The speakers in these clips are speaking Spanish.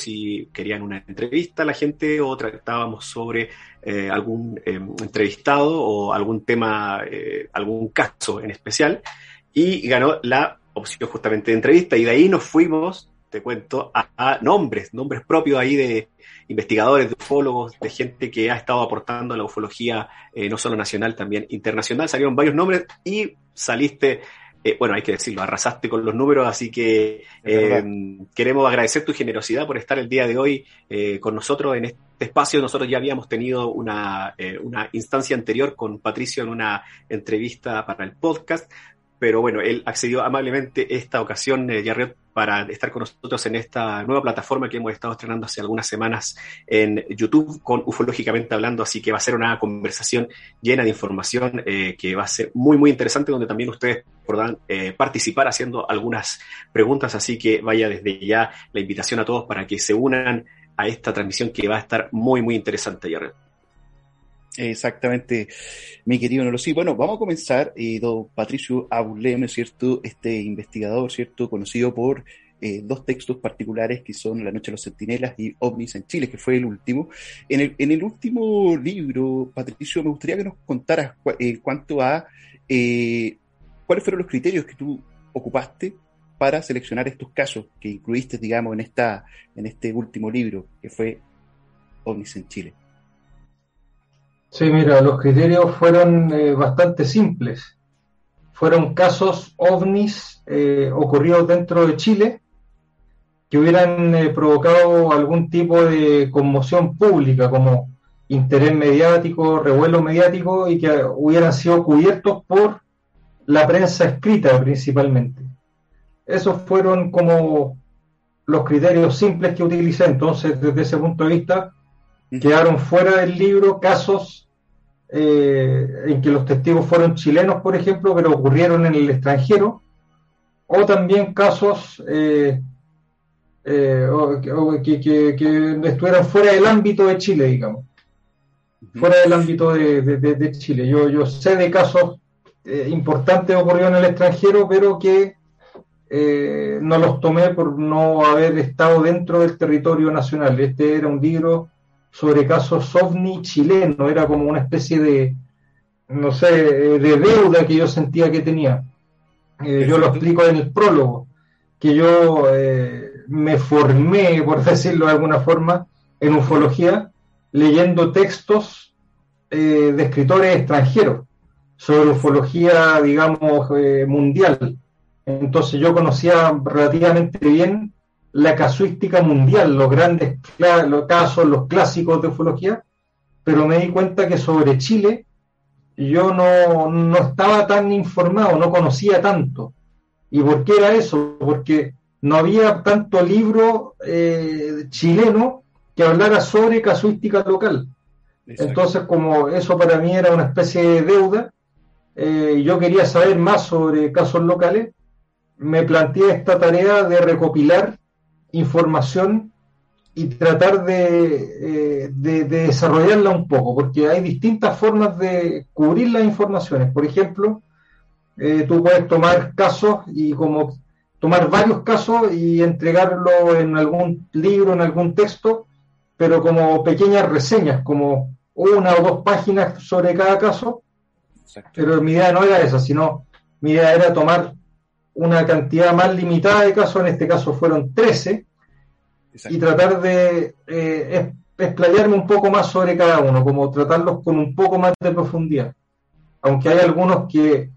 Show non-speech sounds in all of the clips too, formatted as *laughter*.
si querían una entrevista a la gente o tratábamos sobre eh, algún em, entrevistado o algún tema, eh, algún caso en especial. Y ganó la opción justamente de entrevista y de ahí nos fuimos, te cuento, a, nombres, nombres propios ahí de investigadores, de ufólogos, de gente que ha estado aportando a la ufología eh, no solo nacional, también internacional. Salieron varios nombres y saliste eh, bueno, hay que decirlo, arrasaste con los números, así que eh, queremos agradecer tu generosidad por estar el día de hoy eh, con nosotros en este espacio. Nosotros ya habíamos tenido una, una instancia anterior con Patricio en una entrevista para el podcast, pero bueno, él accedió amablemente esta ocasión, eh, para estar con nosotros en esta nueva plataforma que hemos estado estrenando hace algunas semanas en YouTube con Ufológicamente Hablando, así que va a ser una conversación llena de información eh, que va a ser muy, muy interesante, donde también ustedes podrán eh, participar haciendo algunas preguntas, así que vaya desde ya la invitación a todos para que se unan a esta transmisión que va a estar muy, muy interesante, Jared. Exactamente, mi querido Nolo. Sí, bueno, vamos a comenzar. Eh, don Patricio Abulem, ¿cierto? Este investigador, ¿cierto? Conocido por eh, dos textos particulares que son La Noche de los Centinelas y OVNIs en Chile, que fue el último. En el, en el último libro, Patricio, me gustaría que nos contaras en cuanto a eh, cuáles fueron los criterios que tú ocupaste para seleccionar estos casos que incluiste, digamos, en, esta, en este último libro, que fue OVNIs en Chile. Sí, mira, los criterios fueron eh, bastante simples. Fueron casos ovnis eh, ocurridos dentro de Chile que hubieran eh, provocado algún tipo de conmoción pública, como interés mediático, revuelo mediático, y que hubieran sido cubiertos por la prensa escrita principalmente. Esos fueron como los criterios simples que utilicé. Entonces, desde ese punto de vista, quedaron fuera del libro casos eh, en que los testigos fueron chilenos, por ejemplo, pero ocurrieron en el extranjero, o también casos eh, eh, que, estuvieran fuera del ámbito de Chile, digamos, fuera del ámbito de, Chile. Yo, yo sé de casos importantes ocurridos en el extranjero, pero que no los tomé por no haber estado dentro del territorio nacional. Este era un libro sobre casos ovni chileno, era como una especie de, no sé, de deuda que yo sentía que tenía. Eh, yo lo explico en el prólogo, que yo eh, me formé, *laughs* por decirlo de alguna forma, en ufología, leyendo textos eh, de escritores extranjeros sobre ufología, digamos, mundial. Entonces yo conocía relativamente bien la casuística mundial, los grandes los casos, los clásicos de ufología, pero me di cuenta que sobre Chile yo no, estaba tan informado, no conocía tanto. ¿Y por qué era eso? Porque no había tanto libro eh, chileno que hablara sobre casuística local. Entonces, como eso para mí era una especie de deuda, eh, yo quería saber más sobre casos locales, me planteé esta tarea de recopilar información y tratar de, eh, de, desarrollarla un poco, porque hay distintas formas de cubrir las informaciones. Por ejemplo, eh, tú puedes tomar casos y como tomar varios casos y entregarlo en algún libro, en algún texto, pero como pequeñas reseñas, como una o dos páginas sobre cada caso. Pero mi idea no era esa, sino mi idea era tomar una cantidad más limitada de casos, en este caso fueron 13, y tratar de eh, explayarme un poco más sobre cada uno, como tratarlos con un poco más de profundidad. Aunque hay algunos que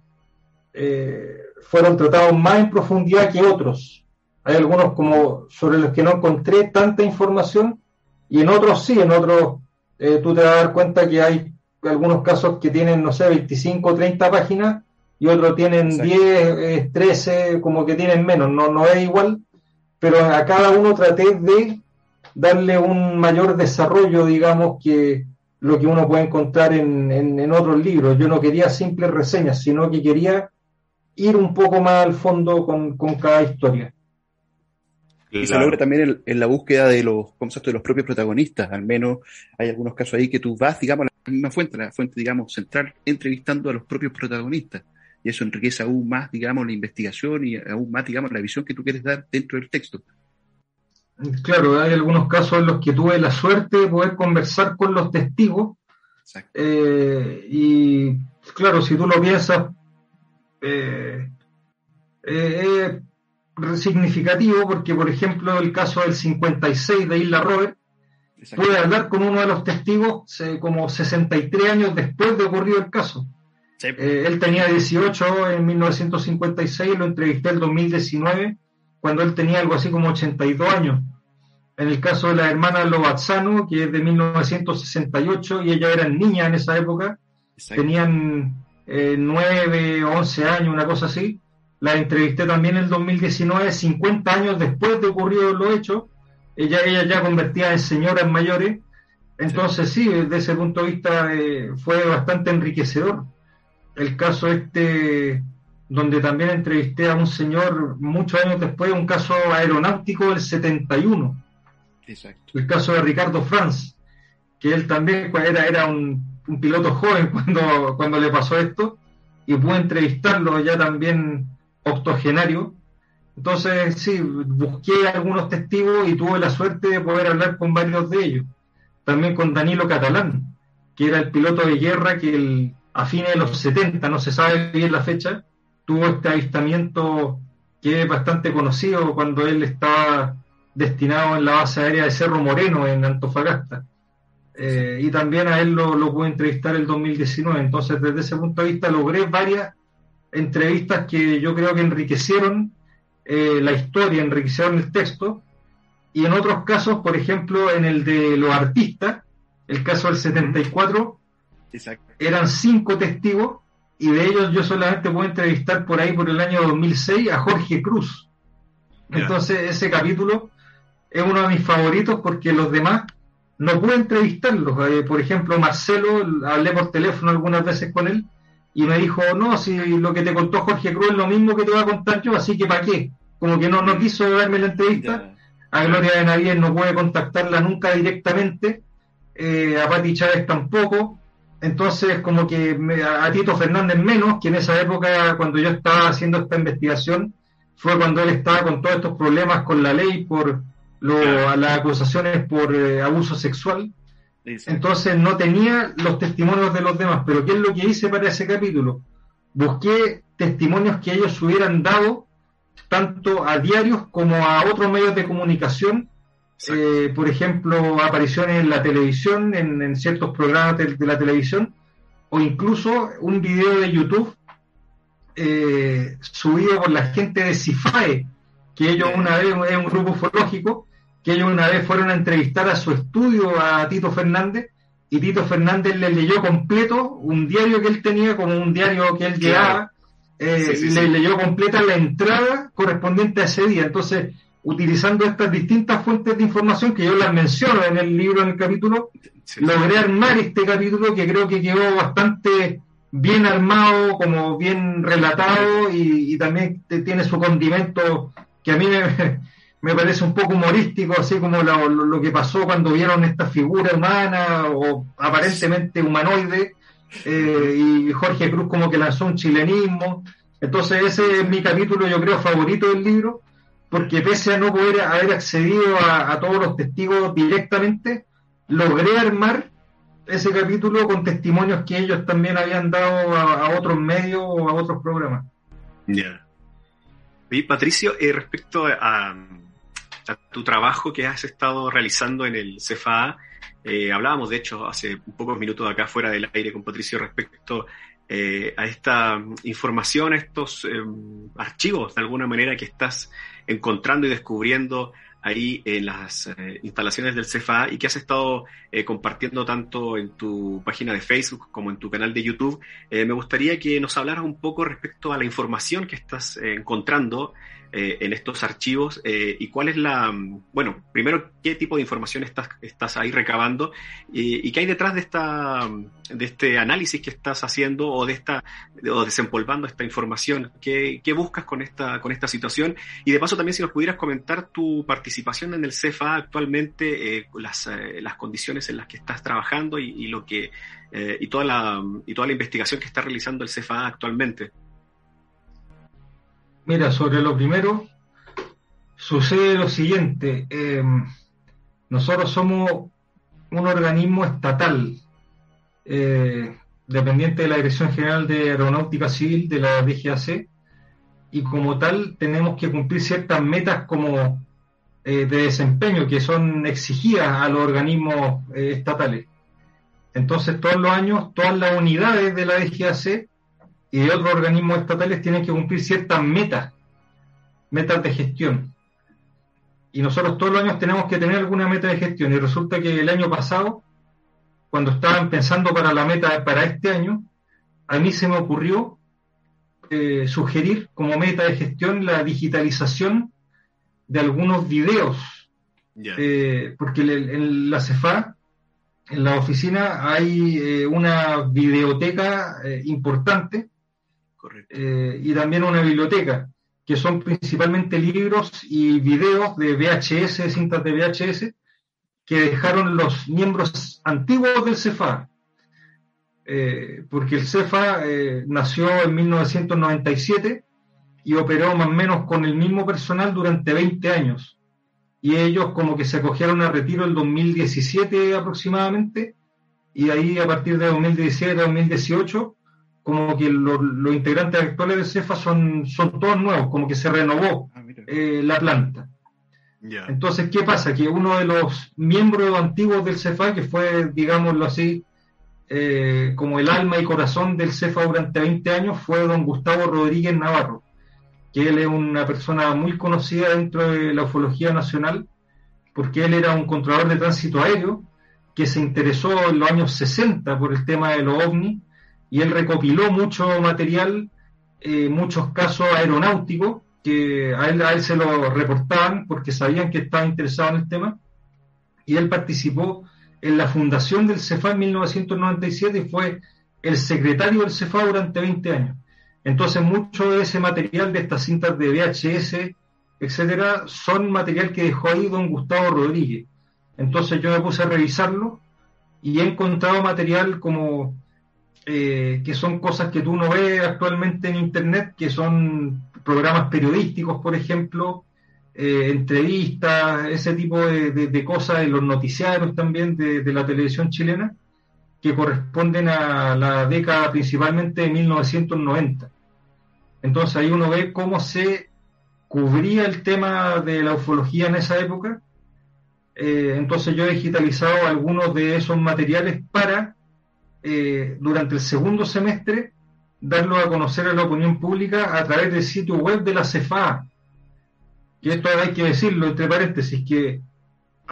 eh, fueron tratados más en profundidad que otros. Hay algunos como sobre los que no encontré tanta información y en otros sí, en otros eh, tú te vas a dar cuenta que hay algunos casos que tienen, no sé, 25 o 30 páginas y otros tienen 10, 13, como que tienen menos, no, no es igual, pero a cada uno traté de darle un mayor desarrollo, digamos, que lo que uno puede encontrar en, en, otros libros. Yo no quería simples reseñas, sino que quería ir un poco más al fondo con, cada historia. Y se logra también en, la búsqueda de los conceptos de los propios protagonistas. Al menos hay algunos casos ahí que tú vas, digamos, a la misma fuente, la fuente, digamos, central, entrevistando a los propios protagonistas y eso enriquece aún más, digamos, la investigación y aún más, digamos, la visión que tú quieres dar dentro del texto. Claro, hay algunos casos en los que tuve la suerte de poder conversar con los testigos. Eh, y claro, si tú lo piensas, eh, eh, es significativo porque, por ejemplo, el caso del 56 de Isla Robert, pude hablar con uno de los testigos como 63 años después de ocurrido el caso. Él tenía 18 en 1956, lo entrevisté en 2019 cuando él tenía algo así como 82 años. En el caso de la hermana Lobazzano, que es de 1968, y ella era niña en esa época, tenían eh, 9 o 11 años, una cosa así. La entrevisté también en el 2019, 50 años después de ocurrido lo hecho. Ella, ella ya convertía en señoras mayores. Entonces sí, desde ese punto de vista eh, fue bastante enriquecedor. El caso este donde también entrevisté a un señor muchos años después, un caso aeronáutico del 71. Exacto. El caso de Ricardo Franz, que él también era, era un, piloto joven *laughs* cuando, cuando le pasó esto, y pude entrevistarlo ya también octogenario. Entonces, sí, busqué algunos testigos y tuve la suerte de poder hablar con varios de ellos. También con Danilo Catalán, que era el piloto de guerra que a fines de los 70, no se sabe bien la fecha, tuvo este avistamiento que es bastante conocido cuando él estaba destinado en la base aérea de Cerro Moreno en Antofagasta. Eh, y también a él lo, lo pude entrevistar el 2019. Entonces, desde ese punto de vista, logré varias entrevistas que yo creo que enriquecieron eh, la historia, enriquecieron el texto. Y en otros casos, por ejemplo, en el de los artistas, el caso del 74, eran cinco testigos y de ellos yo solamente puedo entrevistar por ahí por el año 2006 a Jorge Cruz. Entonces ese capítulo es uno de mis favoritos porque los demás no pude entrevistarlos. Eh, por ejemplo, Marcelo, hablé por teléfono algunas veces con él y me dijo, no, si lo que te contó Jorge Cruz es lo mismo que te voy a contar yo, así que ¿para qué? Como que no, no quiso darme la entrevista. A Gloria de Navidad no puede contactarla nunca directamente, eh, a Pati Chávez tampoco, entonces, como que a Tito Fernández menos, que en esa época, cuando yo estaba haciendo esta investigación, fue cuando él estaba con todos estos problemas con la ley por las acusaciones por eh, abuso sexual. Entonces no tenía los testimonios de los demás. Pero ¿qué es lo que hice para ese capítulo? Busqué testimonios que ellos hubieran dado tanto a diarios como a otros medios de comunicación eh, por ejemplo, apariciones en la televisión, en, ciertos programas de, la televisión, o incluso un video de YouTube eh, subido por la gente de CIFAE, que ellos una vez, es un grupo ufológico, que ellos una vez fueron a entrevistar a su estudio a Tito Fernández, y Tito Fernández le leyó completo un diario que él tenía, como un diario que él llevaba, eh, le leyó completa la entrada correspondiente a ese día. Entonces, utilizando estas distintas fuentes de información que yo las menciono en el libro, en el capítulo, logré armar este capítulo que creo que quedó bastante bien armado, como bien relatado y, también tiene su condimento que a mí me, *laughs* parece un poco humorístico, así como lo, que pasó cuando vieron esta figura humana o aparentemente humanoide eh, y Jorge Cruz como que lanzó un chilenismo. Entonces ese es mi capítulo, yo creo, favorito del libro porque pese a no poder haber accedido a, todos los testigos directamente, logré armar ese capítulo con testimonios que ellos también habían dado a, otros medios o a otros programas. Ya. Y Patricio, eh, respecto a, tu trabajo que has estado realizando en el CFA, eh, hablábamos de hecho hace pocos minutos acá fuera del aire con Patricio respecto eh, a esta información, a estos archivos de alguna manera que estás encontrando y descubriendo ahí en las eh, instalaciones del CFA y que has estado eh, compartiendo tanto en tu página de Facebook como en tu canal de YouTube. Eh, me gustaría que nos hablaras un poco respecto a la información que estás encontrando eh, en estos archivos eh, y cuál es la, bueno, primero, qué tipo de información estás, estás ahí recabando y, qué hay detrás de, esta, de este análisis que estás haciendo o de esta, o desempolvando esta información, qué, qué buscas con esta, con esta situación y de paso también si nos pudieras comentar tu participación en el CFA actualmente, eh, las, las condiciones en las que estás trabajando y, lo que, y toda la, y toda la investigación que está realizando el CFA actualmente. Mira, sobre lo primero, sucede lo siguiente. Em, nosotros somos un organismo estatal, eh, dependiente de la Dirección General de Aeronáutica Civil de la DGAC, y como tal tenemos que cumplir ciertas metas como eh, de desempeño que son exigidas a los organismos eh, estatales. Entonces, todos los años, todas las unidades de la DGAC y de otros organismos estatales tienen que cumplir ciertas metas, metas de gestión. Y nosotros todos los años tenemos que tener alguna meta de gestión. Y resulta que el año pasado, cuando estaban pensando para la meta para este año, a mí se me ocurrió eh, sugerir como meta de gestión la digitalización de algunos videos. Eh, porque en la CEFA, en la oficina, hay eh, una videoteca importante y también una biblioteca, que son principalmente libros y videos de VHS, cintas de VHS, que dejaron los miembros antiguos del CEFA, eh, porque el CEFA eh, nació en 1997 y operó más o menos con el mismo personal durante 20 años. Y ellos como que se acogieron a retiro el 2017 aproximadamente, y ahí a partir de 2017 a 2018, como que los integrantes actuales del CEFA son, son todos nuevos, como que se renovó ah, eh, la planta. Entonces, ¿qué pasa? Que uno de los miembros antiguos del CEFA, que fue, digámoslo así, eh, como el alma y corazón del CEFA durante 20 años fue don Gustavo Rodríguez Navarro, que él es una persona muy conocida dentro de la ufología nacional, porque él era un controlador de tránsito aéreo que se interesó en los años 60 por el tema de los ovnis y él recopiló mucho material, eh, muchos casos aeronáuticos que a él, a él se lo reportaban porque sabían que estaba interesado en el tema y él participó en la fundación del CEFA en 1997 y fue el secretario del CEFA durante 20 años. Entonces, mucho de ese material de estas cintas de VHS, etcétera, son material que dejó ahí don Gustavo Rodríguez. Entonces, yo me puse a revisarlo y he encontrado material como eh, que son cosas que tú no ves actualmente en Internet, que son programas periodísticos, por ejemplo, eh, entrevistas, ese tipo de, cosas en los noticiarios también de, la televisión chilena, que corresponden a la década principalmente de 1990. Entonces ahí uno ve cómo se cubría el tema de la ufología en esa época. Eh, entonces yo he digitalizado algunos de esos materiales para, eh, durante el segundo semestre, darlo a conocer a la opinión pública a través del sitio web de la CEFA, y esto hay que decirlo entre paréntesis, que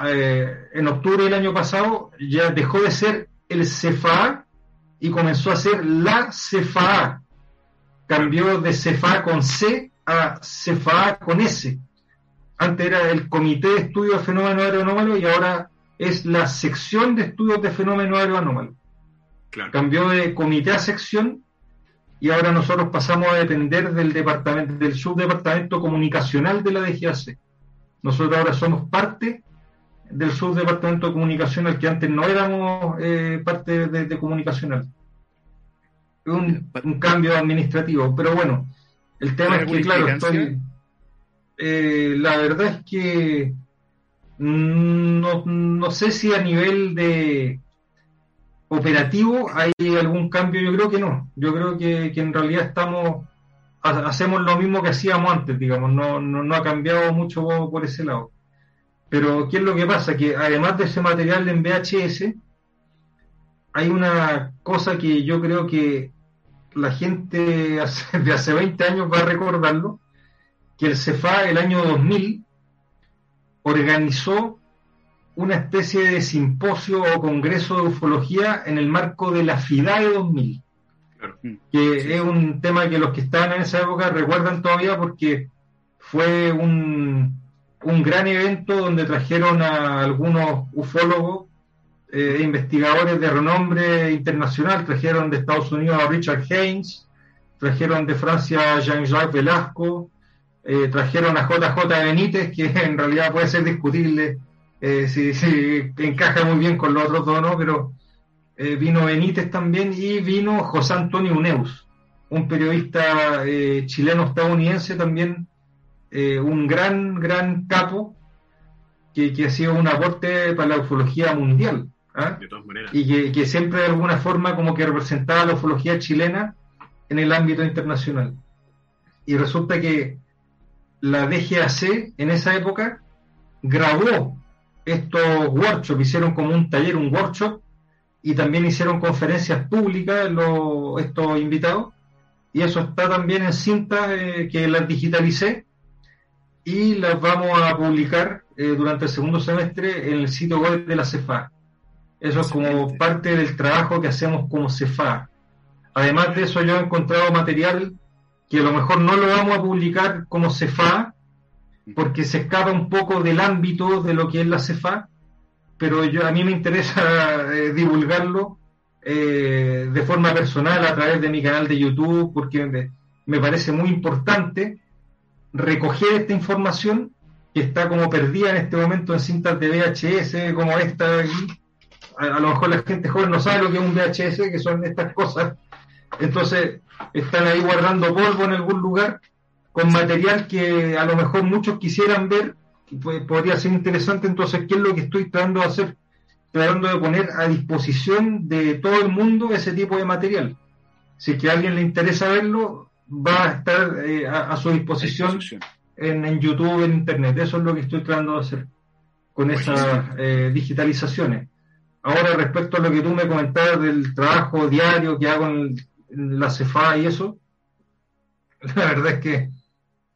eh, en octubre del año pasado ya dejó de ser el CFA y comenzó a ser la CFA. Cambió de CFA con C a CFA con S. Antes era el Comité de Estudios de Fenómenos Aeroanómalos y ahora es la sección de estudios de fenómenos aeroanómalos. Cambió de comité a sección y ahora nosotros pasamos a depender del departamento, del subdepartamento comunicacional de la DGAC. Nosotros ahora somos parte del subdepartamento comunicacional, que antes no éramos eh, parte de, comunicacional. Un, un cambio administrativo, pero bueno, el tema es que, claro, estoy, eh, la verdad es que no, no sé si a nivel de operativo hay algún cambio, yo creo que no. Yo creo que, en realidad estamos hacemos lo mismo que hacíamos antes, digamos, no, no, ha cambiado mucho por ese lado. Pero ¿qué es lo que pasa? Que además de ese material en VHS, hay una cosa que yo creo que la gente *laughs* de hace 20 años va a recordarlo, que el CEFA el año 2000 organizó una especie de simposio o congreso de ufología en el marco de la FIDAE 2000, que es un tema que los que estaban en esa época recuerdan todavía porque fue un, un gran evento donde trajeron a algunos ufólogos e investigadores de renombre internacional, trajeron de Estados Unidos a Richard Haynes, trajeron de Francia a Jean-Jacques Velasco, eh, trajeron a JJ Benítez, que *laughs* en realidad puede ser discutible eh, sí, encaja muy bien con los otros dos, ¿no? Pero eh, vino Benítez también y vino José Antonio Uneus, un periodista eh, chileno-estadounidense también eh, un gran, gran capo que, ha sido un aporte para la ufología mundial. ¿Ah? Y que, siempre de alguna forma como que representaba la ufología chilena en el ámbito internacional. Y resulta que la DGAC en esa época grabó estos workshops, hicieron como un taller, un workshop, y también hicieron conferencias públicas los, estos invitados, y eso está también en cinta eh, que las digitalicé y las vamos a publicar eh, durante el segundo semestre en el sitio web de la CEFA. Eso es como parte del trabajo que hacemos como CEFA. Además de eso, yo he encontrado material que a lo mejor no lo vamos a publicar como CEFA, porque se escapa un poco del ámbito de lo que es la CEFA, pero yo, a mí me interesa *laughs* eh, divulgarlo eh, de forma personal a través de mi canal de YouTube, porque me, me parece muy importante recoger esta información que está como perdida en este momento en cintas de VHS, como esta aquí. A, lo mejor la gente joven no sabe lo que es un VHS, que son estas cosas. Entonces, están ahí guardando polvo en algún lugar con material que a lo mejor muchos quisieran ver, y podría ser interesante. Entonces, ¿qué es lo que estoy tratando de hacer? Tratando de poner a disposición de todo el mundo ese tipo de material. Si es que a alguien le interesa verlo, va a estar eh, a, su disposición en, YouTube, en Internet. Eso es lo que estoy tratando de hacer con esas eh, digitalizaciones. Ahora, respecto a lo que tú me comentabas del trabajo diario que hago en, la CEFA y eso, *laughs* la verdad es que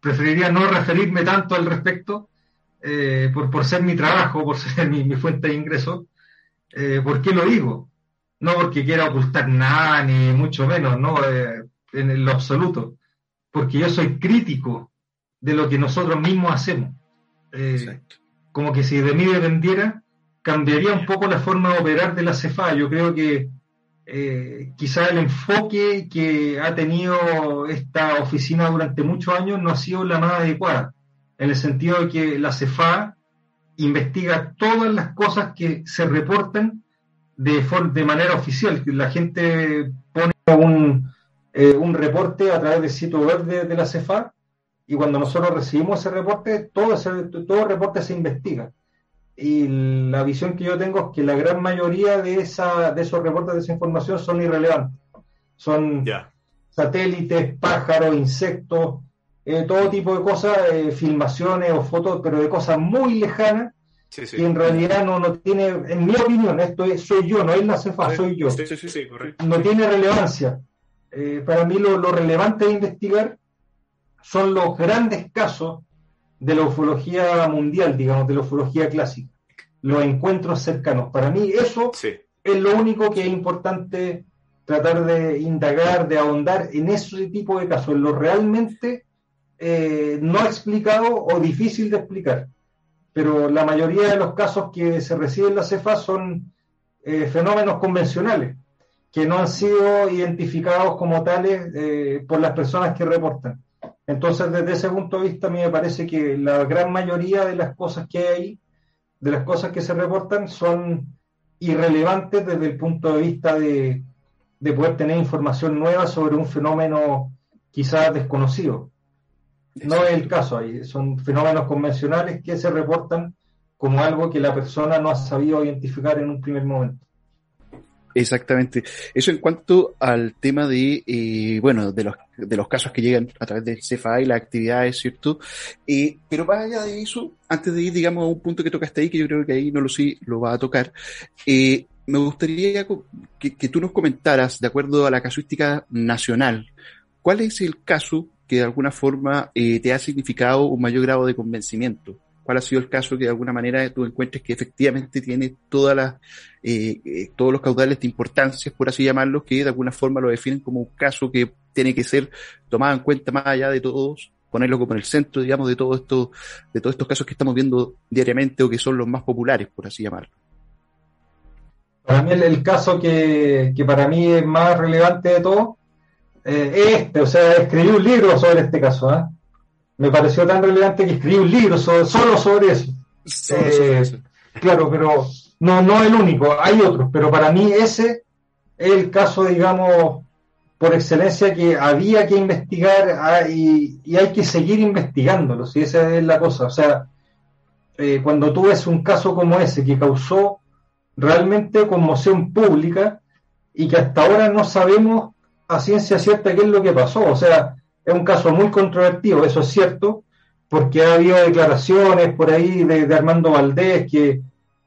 preferiría no referirme tanto al respecto eh, por, por ser mi trabajo, por *laughs* ser mi, fuente de ingreso. ¿Por qué lo digo? No porque quiera ocultar nada, ni mucho menos, ¿no? en lo absoluto, porque yo soy crítico de lo que nosotros mismos hacemos. Eh, como que si de mí dependiera, cambiaría un poco la forma de operar de la CEFA. Yo creo que eh, quizá el enfoque que ha tenido esta oficina durante muchos años no ha sido la más adecuada, en el sentido de que la CEFA investiga todas las cosas que se reportan de, de manera oficial. La gente pone un, eh, un reporte a través del sitio web de, la CEFA y cuando nosotros recibimos ese reporte, todo ese todo reporte se investiga. Y la visión que yo tengo es que la gran mayoría de, esa, de esos reportes, de esa información, son irrelevantes. Son satélites, pájaros, insectos, eh, todo tipo de cosas, eh, filmaciones o fotos, pero de cosas muy lejanas y en realidad no, no tiene, en mi opinión, esto es, soy yo, no es la CEFA, soy yo. no tiene relevancia. Eh, para mí lo, relevante de investigar son los grandes casos de la ufología mundial, digamos, de la ufología clásica, los encuentros cercanos. Para mí eso es lo único que es importante tratar de indagar, de ahondar en ese tipo de casos, en lo realmente eh, no explicado o difícil de explicar. Pero la mayoría de los casos que se reciben en la CEFA son eh, fenómenos convencionales que no han sido identificados como tales eh, por las personas que reportan. Entonces, desde ese punto de vista, a mí me parece que la gran mayoría de las cosas que hay, de las cosas que se reportan, son irrelevantes desde el punto de vista de, poder tener información nueva sobre un fenómeno quizás desconocido. No es el caso ahí, son fenómenos convencionales que se reportan como algo que la persona no ha sabido identificar en un primer momento. Exactamente. Eso en cuanto al tema de, eh, bueno, de los, de los casos que llegan a través del CFA y las actividades, ¿cierto? Eh, pero más allá de eso, antes de ir, digamos, a un punto que tocaste ahí, que yo creo que ahí no lo sé, lo va a tocar, eh, me gustaría que, que tú nos comentaras, de acuerdo a la casuística nacional, ¿cuál es el caso que de alguna forma eh, te ha significado un mayor grado de convencimiento? Cuál ha sido el caso que de alguna manera tú encuentres que efectivamente tiene todas las, eh, eh, todos los caudales de importancia, por así llamarlos, que de alguna forma lo definen como un caso que tiene que ser tomado en cuenta más allá de todos, ponerlo como en el centro, digamos, de todo esto, de todos estos casos que estamos viendo diariamente o que son los más populares, por así llamarlo. Para mí el, caso que, para mí es más relevante de todo eh, es este, o sea, escribí un libro sobre este caso, ¿eh? Me pareció tan relevante que escribí un libro solo sobre eso. Eh, claro, pero no, no el único, hay otros, pero para mí ese es el caso, digamos, por excelencia que había que investigar ah, y, hay que seguir investigándolo, si esa es la cosa. O sea, eh, cuando tú ves un caso como ese que causó realmente conmoción pública y que hasta ahora no sabemos a ciencia cierta qué es lo que pasó. O sea, es un caso muy controvertido, eso es cierto, porque ha habido declaraciones por ahí de, Armando Valdés que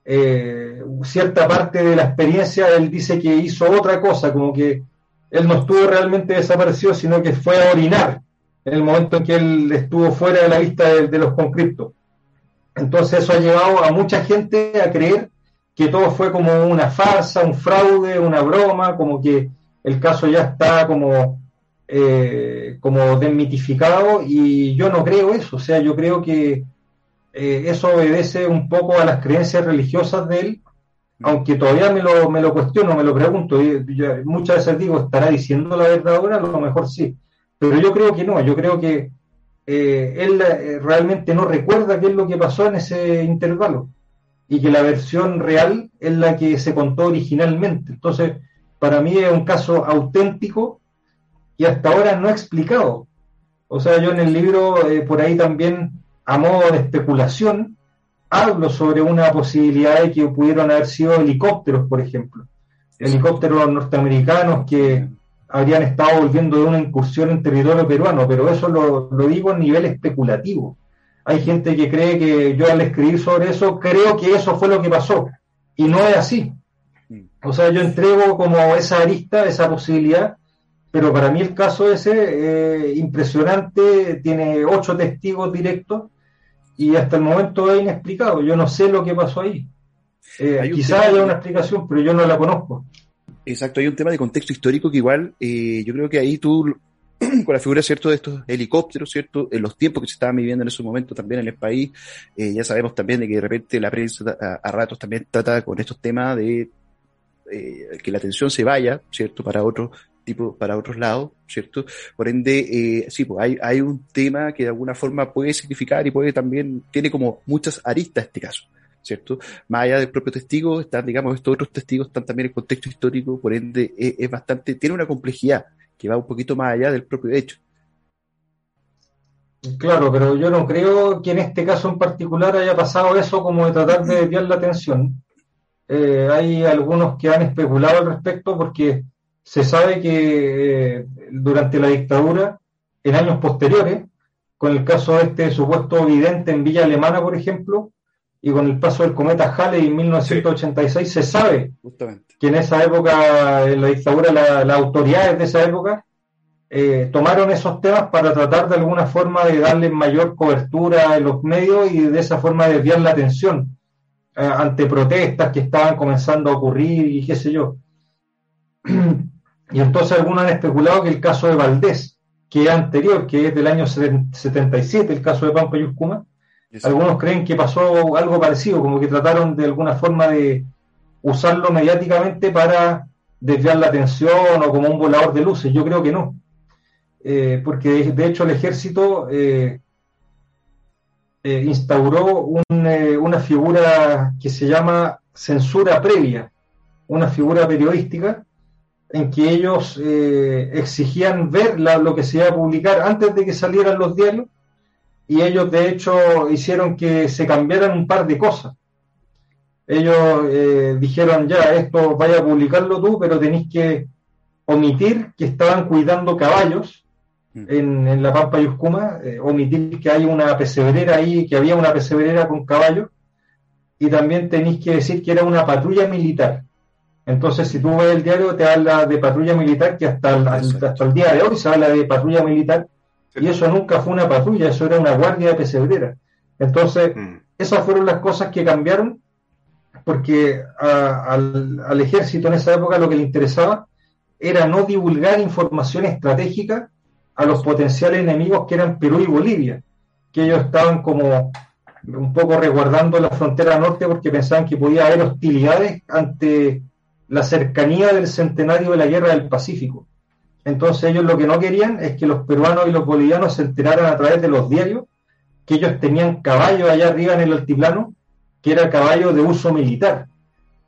eh, cierta parte de la experiencia él dice que hizo otra cosa, como que él no estuvo realmente desaparecido, sino que fue a orinar en el momento en que él estuvo fuera de la vista de, los conscriptos. Entonces eso ha llevado a mucha gente a creer que todo fue como una farsa, un fraude, una broma, como que el caso ya está como, eh, como desmitificado y yo no creo eso, o sea, yo creo que eh, eso obedece un poco a las creencias religiosas de él aunque todavía me lo, me lo cuestiono, me lo pregunto, y, muchas veces digo, ¿estará diciendo la verdad ahora? A lo mejor sí, pero yo creo que no, yo creo que eh, él realmente no recuerda qué es lo que pasó en ese intervalo y que la versión real es la que se contó originalmente. Entonces, para mí es un caso auténtico y hasta ahora no explicado. O sea, yo en el libro, eh, por ahí también, a modo de especulación, hablo sobre una posibilidad de que pudieron haber sido helicópteros, por ejemplo. Helicópteros norteamericanos que habrían estado volviendo de una incursión en territorio peruano, pero eso lo, digo a nivel especulativo. Hay gente que cree que yo al escribir sobre eso creo que eso fue lo que pasó y no es así. O sea, yo entrego como esa arista, esa posibilidad, pero para mí el caso ese eh, impresionante, tiene ocho testigos directos y hasta el momento es inexplicado. Yo no sé lo que pasó ahí. Eh, quizás haya una explicación, pero yo no la conozco. Exacto, hay un tema de contexto histórico que igual eh, yo creo que ahí tú, *clears throat* con la figura cierto de estos helicópteros, cierto, en los tiempos que se estaban viviendo en ese momento también en el país, eh, ya sabemos también de que de repente la prensa a, ratos también trata con estos temas de eh, que la atención se vaya, cierto, para otros tipo para otros lados, ¿cierto? Por ende, eh, sí, pues hay, un tema que de alguna forma puede significar y puede también, tiene como muchas aristas este caso, ¿cierto? Más allá del propio testigo, están, digamos, estos otros testigos están también en contexto histórico, por ende es, bastante, tiene una complejidad que va un poquito más allá del propio hecho. Claro, pero yo no creo que en este caso en particular haya pasado eso como de tratar de desviar la atención. Eh, hay algunos que han especulado al respecto porque se sabe que eh, durante la dictadura, en años posteriores, con el caso de este supuesto vidente en Villa Alemana, por ejemplo, y con el paso del cometa Halley en 1986, se sabe que en esa época, en la dictadura, las autoridades de esa época eh, tomaron esos temas para tratar de alguna forma de darle mayor cobertura en los medios y de esa forma desviar la atención eh, ante protestas que estaban comenzando a ocurrir y qué sé yo. *clears throat* Y entonces algunos han especulado que el caso de Valdés, que es anterior, que es del año 77, el caso de Pampa y Uscuma, algunos creen que pasó algo parecido, como que trataron de alguna forma de usarlo mediáticamente para desviar la atención o como un volador de luces. Yo creo que no. Eh, porque de, hecho el ejército eh, eh, instauró una figura que se llama censura previa, una figura periodística en que ellos eh, exigían ver lo que se iba a publicar antes de que salieran los diarios y ellos de hecho hicieron que se cambiaran un par de cosas. Ellos eh, dijeron ya, esto vaya a publicarlo tú, pero tenéis que omitir que estaban cuidando caballos mm. en, la Pampa y eh, omitir que hay una pesebrera ahí, que había una pesebrera con caballos, y también tenéis que decir que era una patrulla militar entonces, si tú ves el diario, te habla de patrulla militar, que hasta el, hasta el día de hoy se habla de patrulla militar, y eso nunca fue una patrulla, eso era una guardia de pesebrera. Entonces, mm. esas fueron las cosas que cambiaron, porque al, ejército en esa época lo que le interesaba era no divulgar información estratégica a los potenciales enemigos que eran Perú y Bolivia, que ellos estaban como un poco resguardando la frontera norte porque pensaban que podía haber hostilidades ante la cercanía del centenario de la guerra del Pacífico. Entonces ellos lo que no querían es que los peruanos y los bolivianos se enteraran a través de los diarios que ellos tenían caballos allá arriba en el altiplano, que era caballo de uso militar.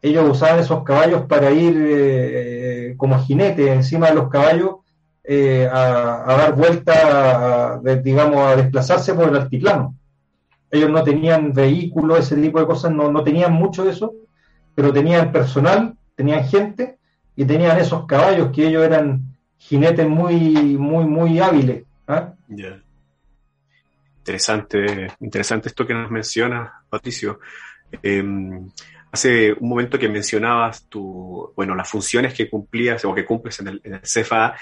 Ellos usaban esos caballos para ir eh, como jinetes, encima de los caballos eh, a, dar vuelta, digamos, a desplazarse por el altiplano. Ellos no tenían vehículos, ese tipo de cosas, no, no tenían mucho de eso, pero tenían personal, tenían gente y tenían esos caballos que ellos eran jinetes muy, muy, muy hábiles. ¿ah? Interesante, interesante esto que nos mencionas, Patricio. Em, hace un momento que mencionabas tu, bueno, las funciones que cumplías o que cumples en el, en CFA,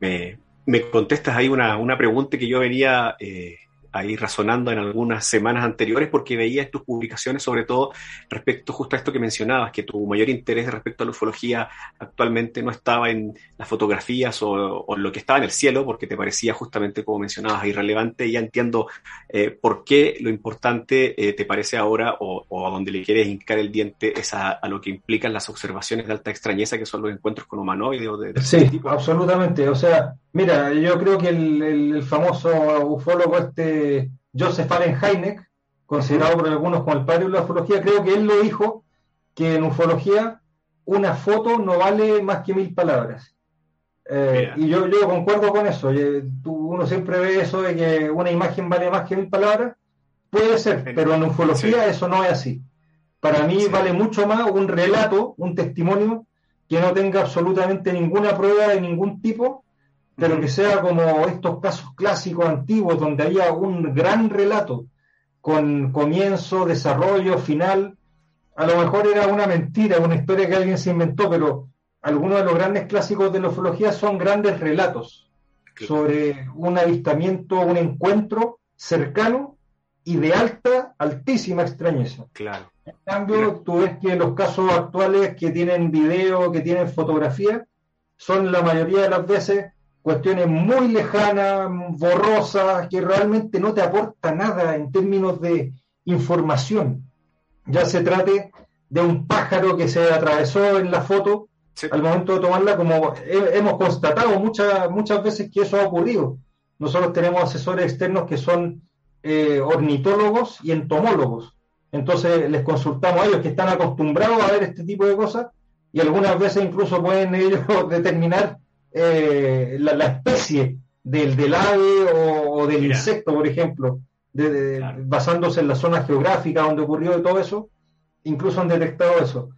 me, me, contestas ahí una, una, pregunta que yo venía eh, ahí razonando en algunas semanas anteriores porque veía tus publicaciones sobre todo respecto justo a esto que mencionabas, que tu mayor interés respecto a la ufología actualmente no estaba en las fotografías o, lo que estaba en el cielo, porque te parecía justamente, como mencionabas, irrelevante. Y ya entiendo eh, por qué lo importante eh, te parece ahora o, a donde le quieres hincar el diente es a, lo que implican las observaciones de alta extrañeza, que son los encuentros con humanoides o de, Sí, absolutamente. O sea, mira, yo creo que el, el famoso ufólogo este Joseph Allen Hynek, considerado por algunos como el padre de la ufología, creo que él lo dijo que en ufología una foto no vale más que mil palabras. Eh, y yo, yo concuerdo con eso. uno siempre ve eso de que una imagen vale más que mil palabras. Puede ser, pero en ufología eso no es así. Para mí vale mucho más un relato, un testimonio que no tenga absolutamente ninguna prueba de ningún tipo pero que sea como estos casos clásicos antiguos donde había un gran relato con comienzo, desarrollo, final. A lo mejor era una mentira, una historia que alguien se inventó, pero algunos de los grandes clásicos de la ufología son grandes relatos sobre un avistamiento, un encuentro cercano y de alta, altísima extrañeza. Claro. En cambio, tú ves que los casos actuales que tienen video, que tienen fotografía, son la mayoría de las veces cuestiones muy lejanas, borrosas, que realmente no te aporta nada en términos de información. Ya se trate de un pájaro que se atravesó en la foto al momento de tomarla, como hemos constatado muchas, muchas veces que eso ha ocurrido. Nosotros tenemos asesores externos que son eh, ornitólogos y entomólogos. Entonces les consultamos a ellos que están acostumbrados a ver este tipo de cosas y algunas veces incluso pueden ellos *laughs* determinar eh, la, especie del, del ave o, del insecto, por ejemplo, basándose en la zona geográfica donde ocurrió todo eso, incluso han detectado eso.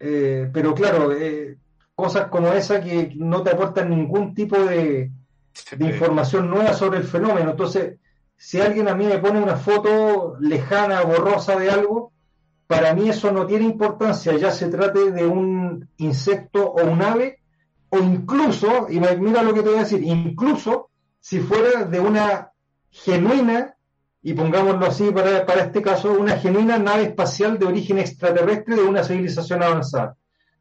Eh, pero claro, eh, cosas como esa que no te aportan ningún tipo de, de información nueva sobre el fenómeno. Entonces, si alguien a mí me pone una foto lejana, borrosa de algo, para mí eso no tiene importancia, ya se trate de un insecto o un ave o incluso, y mira lo que te voy a decir, incluso si fuera de una genuina, y pongámoslo así para, para este caso, una genuina nave espacial de origen extraterrestre de una civilización avanzada.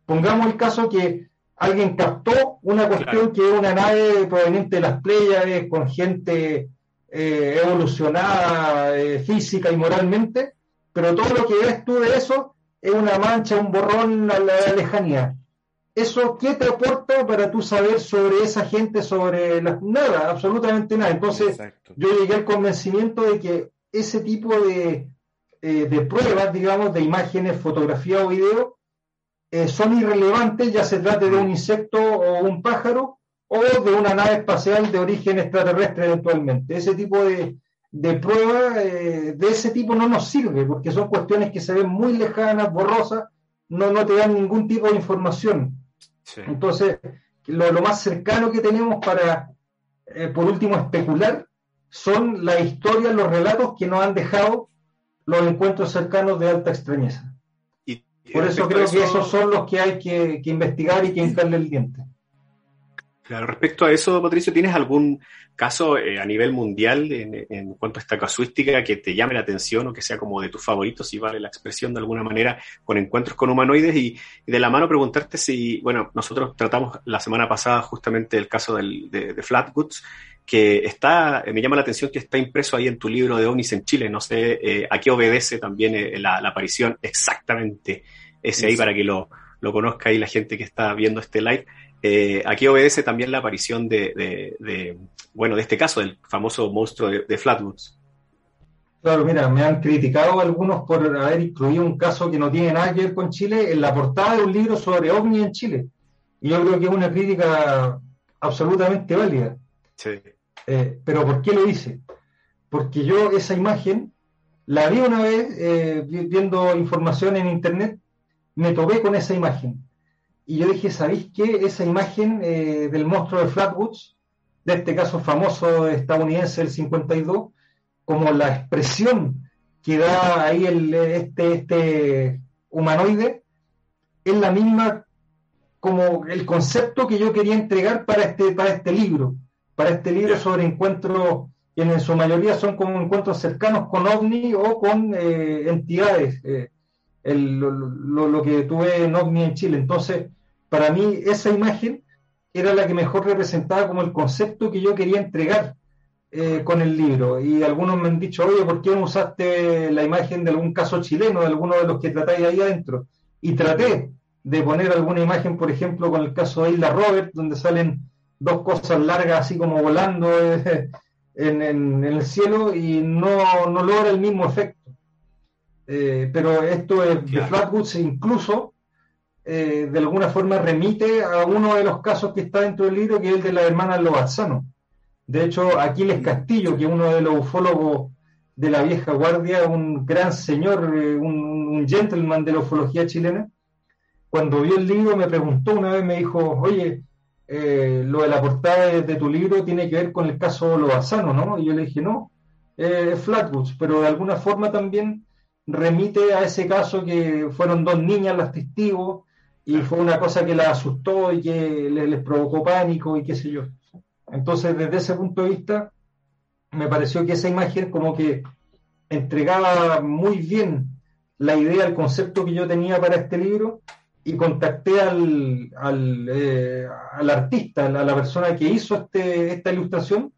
Pongamos el caso que alguien captó una cuestión que es una nave proveniente de las Pléyades, con gente eh, evolucionada eh, física y moralmente, pero todo lo que ves tú de eso es una mancha, un borrón a la lejanía eso, ¿qué te aporta para tú saber sobre esa gente, sobre las... Nada, absolutamente nada. Entonces, yo llegué al convencimiento de que ese tipo de, eh, de pruebas, digamos, de imágenes, fotografía o video, eh, son irrelevantes, ya se trate de un insecto o un pájaro, o de una nave espacial de origen extraterrestre eventualmente. Ese tipo de, de prueba eh, de ese tipo no nos sirve, porque son cuestiones que se ven muy lejanas, borrosas, no, no te dan ningún tipo de información. Entonces, lo, más cercano que tenemos para, eh, por último, especular son la historia, los relatos que nos han dejado los encuentros cercanos de alta extrañeza. Y, por eso creo que esos son los que hay que, investigar y que hincarle el diente. Claro, respecto a eso, Patricio, ¿tienes algún caso eh, a nivel mundial en, cuanto a esta casuística que te llame la atención o que sea como de tus favoritos, si vale la expresión de alguna manera, con encuentros con humanoides? Y, de la mano preguntarte si, bueno, nosotros tratamos la semana pasada justamente el caso del, de, Flatwoods, que está, me llama la atención que está impreso ahí en tu libro de OVNIs en Chile. No sé eh, a qué obedece también eh, la, aparición exactamente ese ahí para que lo, lo conozca ahí la gente que está viendo este live. Eh, aquí obedece también la aparición de, bueno, de este caso, del famoso monstruo de, Flatwoods. Claro, mira, me han criticado algunos por haber incluido un caso que no tiene nada que ver con Chile en la portada de un libro sobre ovni en Chile. Y yo creo que es una crítica absolutamente válida. Eh, pero ¿por qué lo hice? Porque yo esa imagen la vi una vez eh, viendo información en internet, me topé con esa imagen. Y yo dije, ¿sabéis qué? Esa imagen eh, del monstruo de Flatwoods, de este caso famoso estadounidense del 52, como la expresión que da ahí el, este, este humanoide, es la misma como el concepto que yo quería entregar para este, para este libro, para este libro sobre encuentros que en su mayoría son como encuentros cercanos con ovni o con eh, entidades, eh, lo, que tuve en ovni en Chile. Entonces, para mí esa imagen era la que mejor representaba como el concepto que yo quería entregar eh, con el libro. Y algunos me han dicho, oye, ¿por qué no usaste la imagen de algún caso chileno, de alguno de los que tratáis ahí adentro? Y traté, de poner alguna imagen, por ejemplo, con el caso de Isla Robert, donde salen dos cosas largas así como volando eh, *laughs* en, el cielo y no, no, logra el mismo efecto. Eh, pero esto es de Flatwoods incluso eh, de alguna forma remite a uno de los casos que está dentro del libro, que es el de la hermana Lobazzano. De hecho, Aquiles Castillo, que es uno de los ufólogos de la vieja guardia, un gran señor, un, un gentleman de la ufología chilena, cuando vio el libro me preguntó una vez, me dijo, oye, eh, lo de la portada de, tu libro tiene que ver con el caso Lobazano, ¿no? Y yo le dije, no, es Flatwoods, pero de alguna forma también remite a ese caso que fueron dos niñas las testigos y fue una cosa que las asustó y que les, provocó pánico y qué sé yo. Entonces, desde ese punto de vista, me pareció que esa imagen como que entregaba muy bien la idea, el concepto que yo tenía para este libro y contacté al, al, eh, al, artista, a la persona que hizo este, esta ilustración,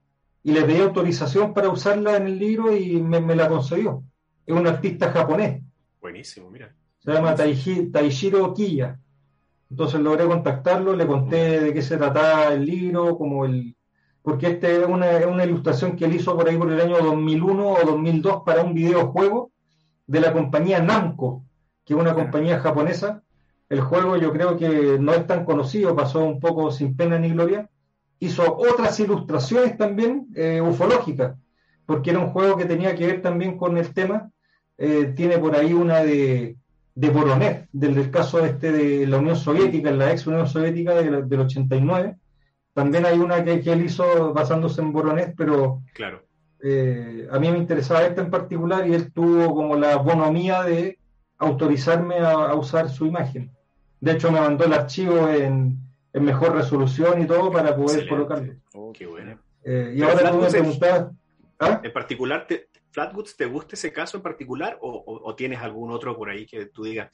y le pedí autorización para usarla en el libro y me, la concedió. Es un artista japonés. Buenísimo, mira. Se llama Taishiro Kiya. Entonces logré contactarlo, le conté de qué se trataba el libro, como el porque este es una, una ilustración que él hizo por ahí por el año 2001 o 2002 para un videojuego de la compañía Namco, que es una compañía japonesa el juego yo creo que no es tan conocido, pasó un poco sin pena ni gloria. Hizo otras ilustraciones también eh, ufológicas, porque era un juego que tenía que ver también con el tema. Eh, tiene por ahí una de, de Voronev, del, caso este de la Unión Soviética, en la ex Unión Soviética del 89. También hay una que, él hizo basándose en Voronev, pero claro. Eh, a mí me interesaba esta en particular y él tuvo como la bonomía de autorizarme a usar su imagen. De hecho, me mandó el archivo en, mejor resolución y todo para poder colocarlo. Oh, qué bueno. Eh, y ahora tú me preguntabas. ¿Ah? En particular, te, ¿Flatwoods te gusta ese caso en particular o, tienes algún otro por ahí que tú digas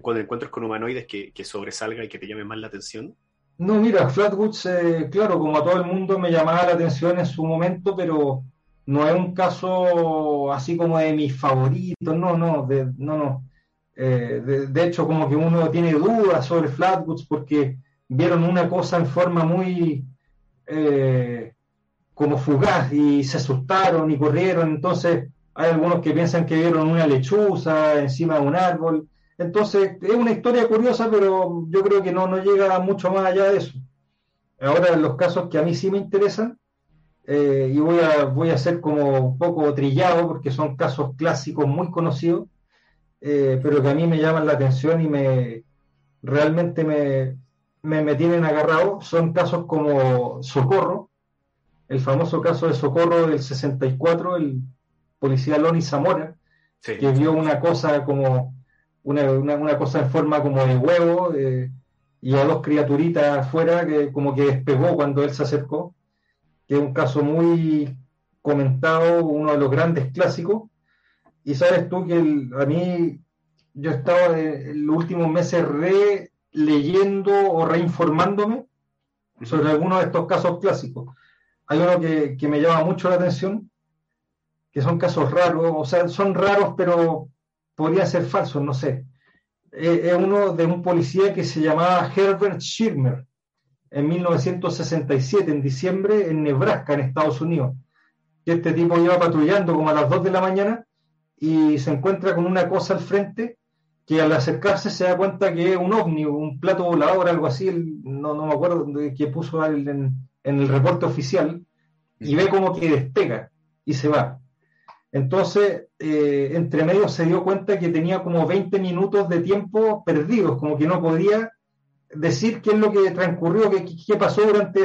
cuando encuentres con humanoides que, sobresalga y que te llame más la atención? No, mira, Flatwoods, eh, claro, como a todo el mundo me llamaba la atención en su momento, pero no es un caso así como de mis favoritos, no, no, no, no. Eh, de, hecho, como que uno tiene dudas sobre Flatwoods porque vieron una cosa en forma muy eh, como fugaz y se asustaron y corrieron. Entonces, hay algunos que piensan que vieron una lechuza encima de un árbol. Entonces, es una historia curiosa, pero yo creo que no, no llega mucho más allá de eso. Ahora, los casos que a mí sí me interesan, eh, y voy a, voy a ser como un poco trillado porque son casos clásicos muy conocidos, eh, pero que a mí me llaman la atención y me realmente me, me, tienen agarrado, son casos como Socorro, el famoso caso de Socorro del 64, el policía Loni Zamora, que vio una cosa como una, una, cosa en forma como de huevo eh, y a dos criaturitas afuera que como que despegó cuando él se acercó, que es un caso muy comentado, uno de los grandes clásicos, y sabes tú que a mí yo estaba en los últimos meses releyendo o reinformándome sobre algunos de estos casos clásicos. Hay uno que, me llama mucho la atención, que son casos raros, o sea, son raros, pero podrían ser falsos, no sé. Es uno de un policía que se llamaba Herbert Schirmer en 1967, en diciembre, en Nebraska, en Estados Unidos. Este tipo iba patrullando como a las 2 de la mañana y se encuentra con una cosa al frente que al acercarse se da cuenta que es un ovni, un plato volador, algo así, no, no me acuerdo que puso en, en el reporte oficial, y ve como que despega y se va. Entonces, eh, entre medio se dio cuenta que tenía como 20 minutos de tiempo perdidos, como que no podía decir qué es lo que transcurrió, qué, qué pasó durante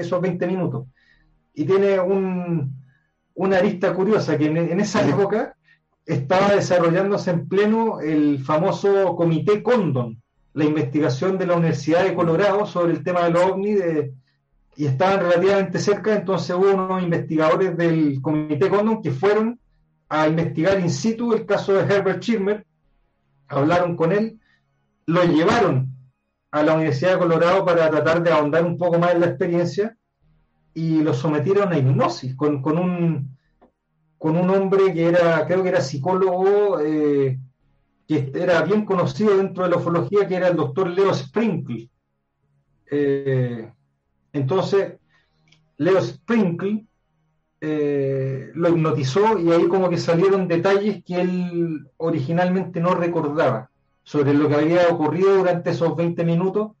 esos 20 minutos. Y tiene un, una arista curiosa, que en, esa época estaba desarrollándose en pleno el famoso Comité Condon, la investigación de la Universidad de Colorado sobre el tema del ovni, de, y estaban relativamente cerca, entonces hubo unos investigadores del Comité Condon que fueron a investigar in situ el caso de Herbert Schirmer, hablaron con él, lo llevaron a la Universidad de Colorado para tratar de ahondar un poco más en la experiencia y lo sometieron a hipnosis con, un, con un hombre que era, creo que era psicólogo, eh, que era bien conocido dentro de la ufología, que era el doctor Leo Sprinkle. Eh, entonces, Leo Sprinkle eh, lo hipnotizó y ahí como que salieron detalles que él originalmente no recordaba sobre lo que había ocurrido durante esos 20 minutos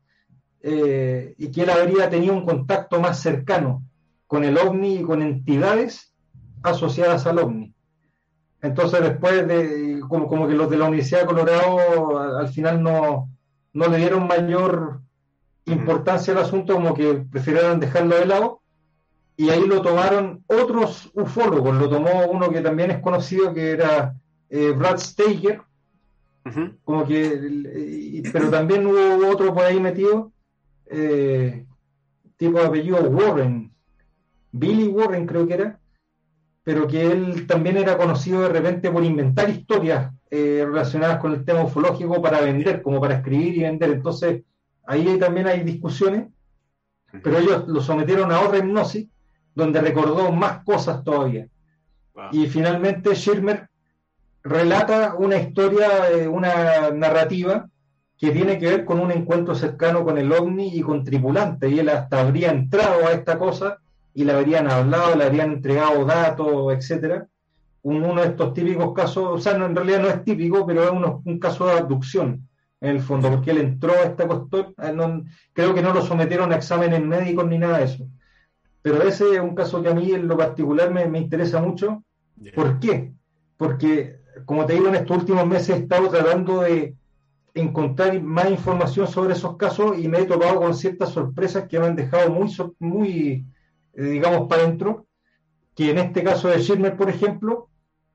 eh, y que él habría tenido un contacto más cercano con el ovni y con entidades asociadas al ovni. Entonces después de, como, que los de la Universidad de Colorado al, final no, no le dieron mayor importancia al asunto, como que prefirieron dejarlo de lado y ahí lo tomaron otros ufólogos, lo tomó uno que también es conocido, que era eh, Brad Steiger, como que, pero también hubo otro por ahí metido, eh, tipo de apellido Warren, Billy Warren creo que era, pero que él también era conocido de repente por inventar historias eh, relacionadas con el tema ufológico para vender, como para escribir y vender. Entonces, ahí también hay discusiones, pero ellos lo sometieron a otra hipnosis donde recordó más cosas todavía. Y finalmente Schirmer relata una historia, eh, una narrativa que tiene que ver con un encuentro cercano con el ovni y con tripulante, y él hasta habría entrado a esta cosa y le habrían hablado, le habrían entregado datos, etcétera. uno de estos típicos casos, o sea, en realidad no es típico, pero es un caso de abducción, en el fondo, porque él entró a esta cuestión, eh, creo que no lo sometieron a exámenes médicos ni nada de eso. Pero ese es un caso que a mí en lo particular me, interesa mucho. ¿Por qué? Porque, como te digo, en estos últimos meses he estado tratando de encontrar más información sobre esos casos y me he topado con ciertas sorpresas que me han dejado muy, muy eh, digamos, para adentro. Que en este caso de Schirmer, por ejemplo,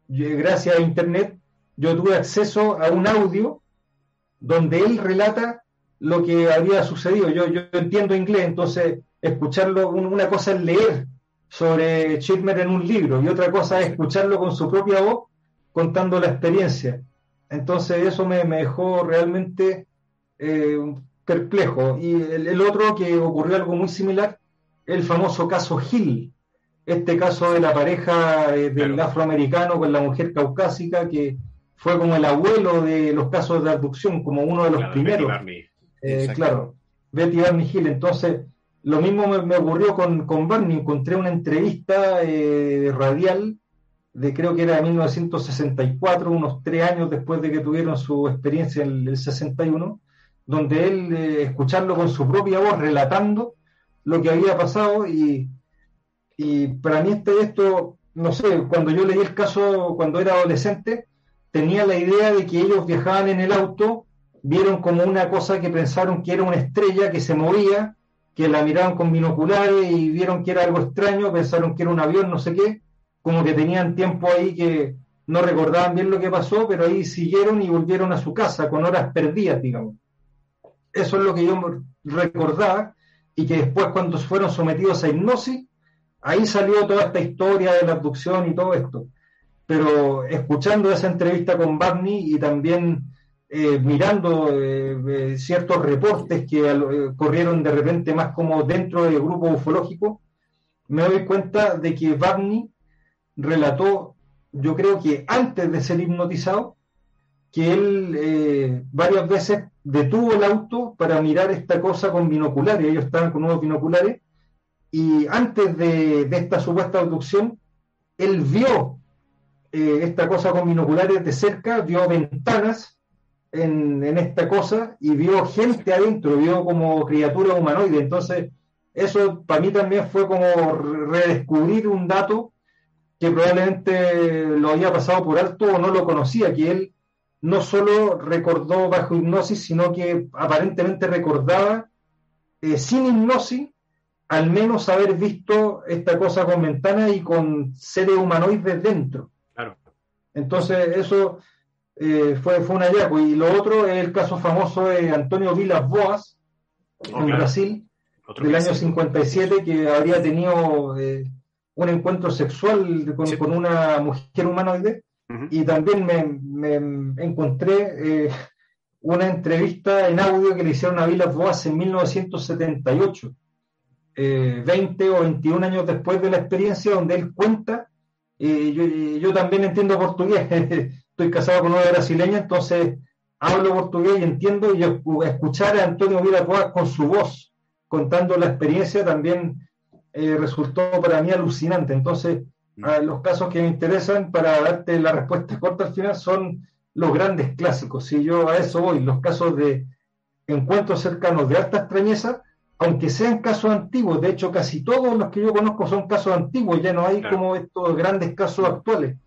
gracias a Internet, yo tuve acceso a un audio donde él relata lo que había sucedido. Yo, yo entiendo inglés, entonces escucharlo, una cosa es leer sobre Schirmer en un libro y otra cosa es escucharlo con su propia voz contando la experiencia. Entonces eso me, dejó realmente eh, perplejo. Y el, otro que ocurrió algo muy similar, el famoso caso Hill, este caso de la pareja eh, del afroamericano con la mujer caucásica, que fue como el abuelo de los casos de abducción, como uno de los primeros. Eh, claro, Betty Barney Hill. Entonces, lo mismo me, ocurrió con, con, Barney. Encontré una entrevista eh, radial de creo que era de 1964, unos tres años después de que tuvieron su experiencia en el 61, donde él, eh, escucharlo con su propia voz, relatando lo que había pasado y, y para mí este, esto, no sé, cuando yo leí el caso cuando era adolescente, tenía la idea de que ellos viajaban en el auto, vieron como una cosa que pensaron que era una estrella que se movía, que la miraban con binoculares y vieron que era algo extraño, pensaron que era un avión, no sé qué, como que tenían tiempo ahí que no recordaban bien lo que pasó, pero ahí siguieron y volvieron a su casa con horas perdidas, digamos. Eso es lo que yo recordaba y que después cuando fueron sometidos a hipnosis, ahí salió toda esta historia de la abducción y todo esto. Pero escuchando esa entrevista con Barney y también eh, mirando eh, eh, ciertos reportes que corrieron de repente más como dentro del grupo ufológico, me doy cuenta de que Barney relató, yo creo que antes de ser hipnotizado, que él varias veces detuvo el auto para mirar esta cosa con binoculares, ellos estaban con unos binoculares, y antes de, de esta supuesta abducción, él vio esta cosa con binoculares de cerca, vio ventanas en, esta cosa y vio gente adentro, vio como criatura humanoide. Entonces, eso para mí también fue como redescubrir un dato que probablemente lo había pasado por alto o no lo conocía, que él no solo recordó bajo hipnosis, sino que aparentemente recordaba eh, sin hipnosis al menos haber visto esta cosa con ventanas y con seres humanoides dentro. Entonces, eso eh, fue, fue un hallazgo. Y lo otro es el caso famoso de Antonio Vilas Boas, en Brasil, del año 57, que habría tenido eh, un encuentro sexual con, una mujer humanoide. Y también me, encontré eh, una entrevista en audio que le hicieron a Vilas Boas en 1978 20 eh, o 21 años después de la experiencia, donde él cuenta, eh, yo, también entiendo portugués, *laughs* estoy casado con una brasileña, entonces hablo portugués y entiendo, y escuchar a Antonio Villacoa con su voz contando la experiencia también eh, resultó para mí alucinante. Entonces, mm. los casos que me interesan para darte la respuesta corta al final son los grandes clásicos. Si yo a eso voy, los casos de encuentros cercanos de alta extrañeza, aunque sean casos antiguos, de hecho casi todos los que yo conozco son casos antiguos, ya no hay como estos grandes casos actuales.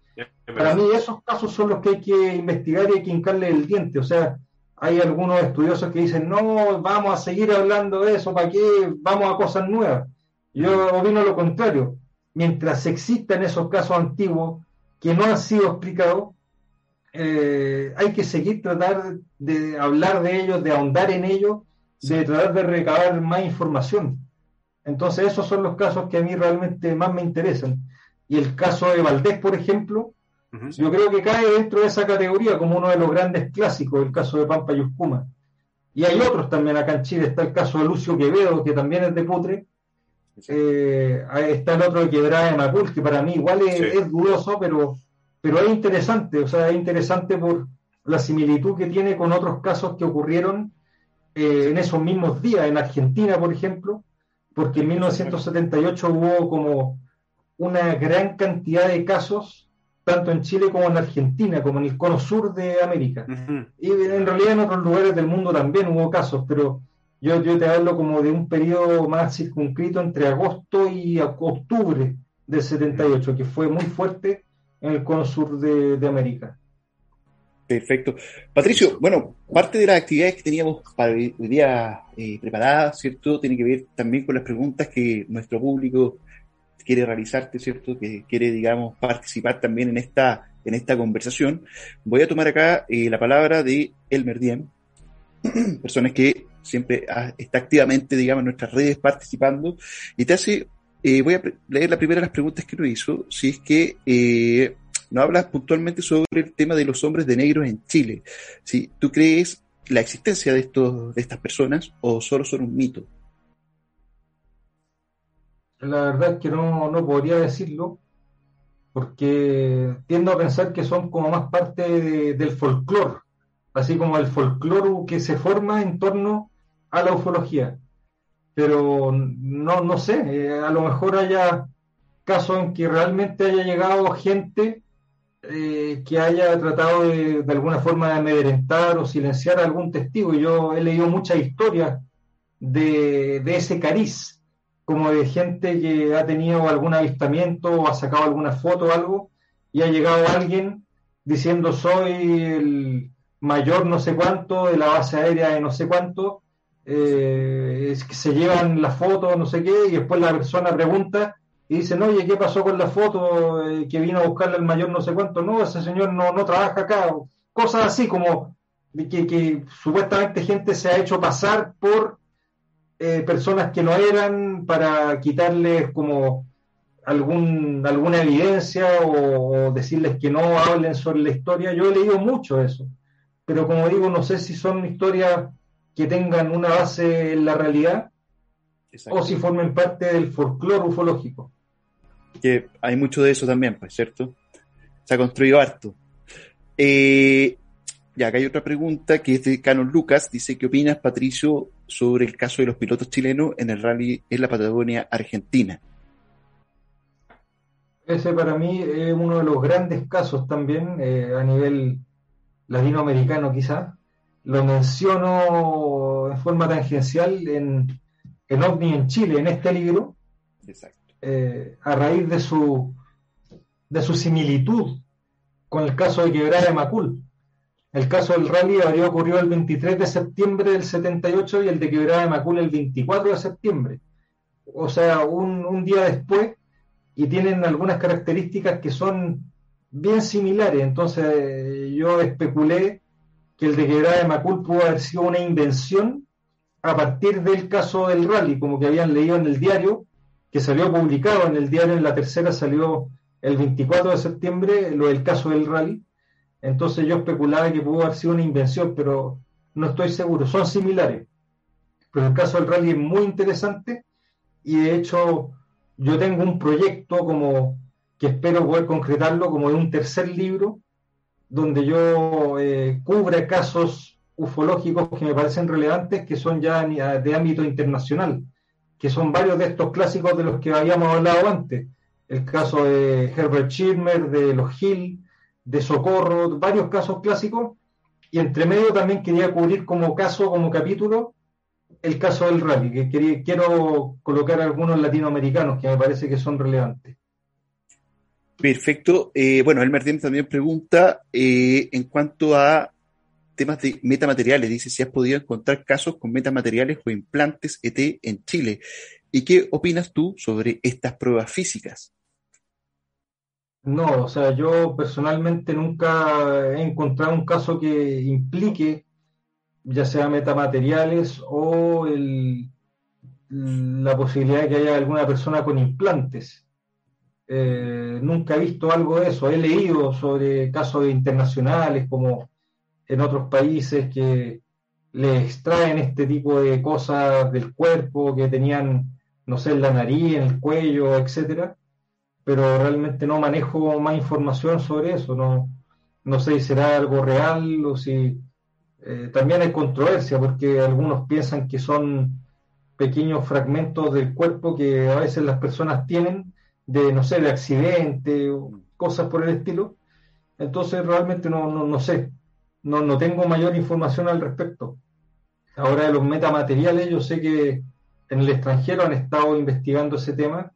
Para mí esos casos son los que hay que investigar y hay que hincarle el diente, o sea, hay algunos estudiosos que dicen, no, vamos a seguir hablando de eso, ¿para qué? Vamos a cosas nuevas. Yo opino lo contrario, mientras existan esos casos antiguos que no han sido explicados, eh, hay que seguir tratar de hablar de ellos, de ahondar en ellos de tratar de recabar más información. Entonces, esos son los casos que a mí realmente más me interesan. Y el caso de Valdés, por ejemplo, yo creo que cae dentro de esa categoría como uno de los grandes clásicos, el caso de Pampa y Uscuma. Y hay otros también acá en Chile, está el caso de Lucio Quevedo, que también es de Putre. Eh, está el otro de Quebrada de Macul, que para mí igual es, es, dudoso, pero, pero es interesante, o sea, es interesante por la similitud que tiene con otros casos que ocurrieron eh, en esos mismos días, en Argentina, por ejemplo, porque en 1978 hubo como una gran cantidad de casos, tanto en Chile como en Argentina, como en el cono sur de América. Y en realidad en otros lugares del mundo también hubo casos, pero yo, yo te hablo como de un periodo más circunscrito entre agosto y octubre del 78, que fue muy fuerte en el cono sur de América. Perfecto. Patricio, bueno, parte de las actividades que teníamos para hoy día eh, preparadas, ¿cierto? Tiene que ver también con las preguntas que nuestro público quiere realizarte, ¿cierto? Que quiere, digamos, participar también en esta, en esta conversación. Voy a tomar acá eh, la palabra de Elmer Diem, *clears throat* personas que siempre está activamente, digamos, en nuestras redes participando, y te hace, eh, voy a leer la primera de las preguntas que nos hizo, si es que no hablas puntualmente sobre el tema de los hombres de negros en Chile. Si ¿Tú crees la existencia de, estos, de estas personas o solo son un mito? La verdad es que no, no podría decirlo, porque tiendo a pensar que son como más parte del folclore, así como el folclore que se forma en torno a la ufología. Pero no, no sé, eh, a lo mejor haya casos en que realmente haya llegado gente eh, que haya tratado de, alguna forma de amedrentar o silenciar a algún testigo. Yo he leído muchas historias de, ese cariz, como de gente que ha tenido algún avistamiento o ha sacado alguna foto o algo, y ha llegado alguien diciendo soy el mayor no sé cuánto de la base aérea de no sé cuánto, eh, es que se llevan la foto, no sé qué, y después la persona pregunta y dicen, oye, ¿qué pasó con la foto eh, que vino a buscarle al mayor no sé cuánto? No, ese señor no, no trabaja acá. Cosas así como que, que supuestamente gente se ha hecho pasar por eh, personas que no eran para quitarles como algún, alguna evidencia o, decirles que no hablen sobre la historia. Yo he leído mucho eso, pero como digo, no sé si son historias que tengan una base en la realidad o si formen parte del folclore ufológico que hay mucho de eso también, pues, ¿cierto? Se ha construido harto. Eh, ya, acá hay otra pregunta que es de Canon Lucas. Dice, ¿qué opinas, Patricio, sobre el caso de los pilotos chilenos en el rally en la Patagonia Argentina? Ese para mí es uno de los grandes casos también eh, a nivel latinoamericano quizás, lo menciono en forma tangencial en, en OVNI en Chile, en este libro, eh, a raíz de su, de su similitud con el caso de Quebrada de Macul. El caso del rally habría ocurrido el 23 de septiembre del 78 y el de Quebrada de Macul el 24 de septiembre. O sea, un, un día después y tienen algunas características que son bien similares. Entonces yo especulé que el de Quebrada de Macul pudo haber sido una invención a partir del caso del rally, como que habían leído en el diario, que salió publicado en el diario, en la tercera salió el 24 de septiembre, lo del caso del rally. Entonces yo especulaba que pudo haber sido una invención, pero no estoy seguro, son similares. Pero el caso del rally es muy interesante y de hecho yo tengo un proyecto como que espero poder concretarlo como de un tercer libro donde yo eh, cubre casos ufológicos que me parecen relevantes, que son ya de ámbito internacional, que son varios de estos clásicos de los que habíamos hablado antes. El caso de Herbert Schirmer, de los Hill, de Socorro, varios casos clásicos. Y entre medio también quería cubrir como caso, como capítulo, el caso del rally, que quiero colocar algunos latinoamericanos que me parece que son relevantes. Perfecto. Eh, bueno, el Martínez también pregunta eh, en cuanto a temas de metamateriales. Dice si has podido encontrar casos con metamateriales o implantes ET en Chile. ¿Y qué opinas tú sobre estas pruebas físicas? No, o sea, yo personalmente nunca he encontrado un caso que implique ya sea metamateriales o la posibilidad de que haya alguna persona con implantes. Eh, nunca he visto algo de eso. He leído sobre casos internacionales como en otros países que le extraen este tipo de cosas del cuerpo que tenían, no sé, en la nariz, en el cuello, etcétera. Pero realmente no manejo más información sobre eso. No, no sé si será algo real o si eh, también hay controversia porque algunos piensan que son pequeños fragmentos del cuerpo que a veces las personas tienen de, no sé, de accidente o cosas por el estilo. Entonces realmente no, no, sé, no, no tengo mayor información al respecto. Ahora de los metamateriales, yo sé que en el extranjero han estado investigando ese tema.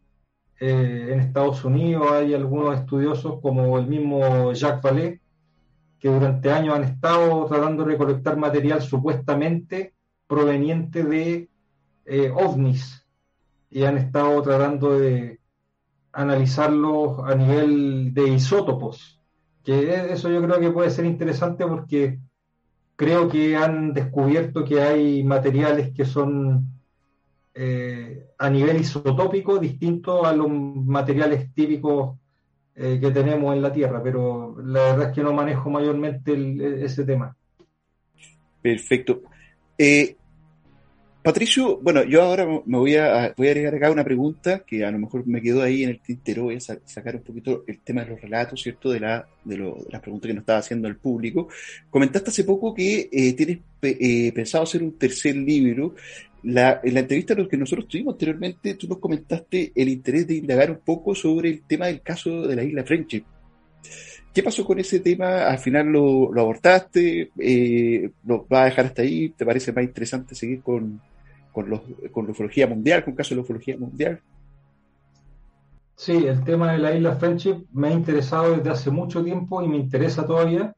Eh, en Estados Unidos hay algunos estudiosos como el mismo Jacques Vallée, que durante años han estado tratando de recolectar material supuestamente proveniente de eh, ovnis y han estado tratando de analizarlo a nivel de isótopos, que eso yo creo que puede ser interesante porque creo que han descubierto que hay materiales que son eh, a nivel isotópico distintos a los materiales típicos eh, que tenemos en la Tierra, pero la verdad es que no manejo mayormente ese tema. Perfecto. Eh, Patricio, bueno, yo ahora me voy a, voy a agregar acá una pregunta que a lo mejor me quedó ahí en el tintero, voy a sacar un poquito el tema de los relatos, ¿cierto? De, la, de, las preguntas que nos estaba haciendo el público. Comentaste hace poco que eh, tienes eh, pensado hacer un tercer libro. La, en la entrevista que nosotros tuvimos anteriormente, tú nos comentaste el interés de indagar un poco sobre el tema del caso de la isla Friendship. ¿Qué pasó con ese tema? ¿Al final lo, abortaste? Eh, ¿Lo vas a dejar hasta ahí? ¿Te parece más interesante seguir con, con, los, con la ufología mundial, con casos de la ufología mundial. Sí, el tema de la isla Friendship me ha interesado desde hace mucho tiempo y me interesa todavía.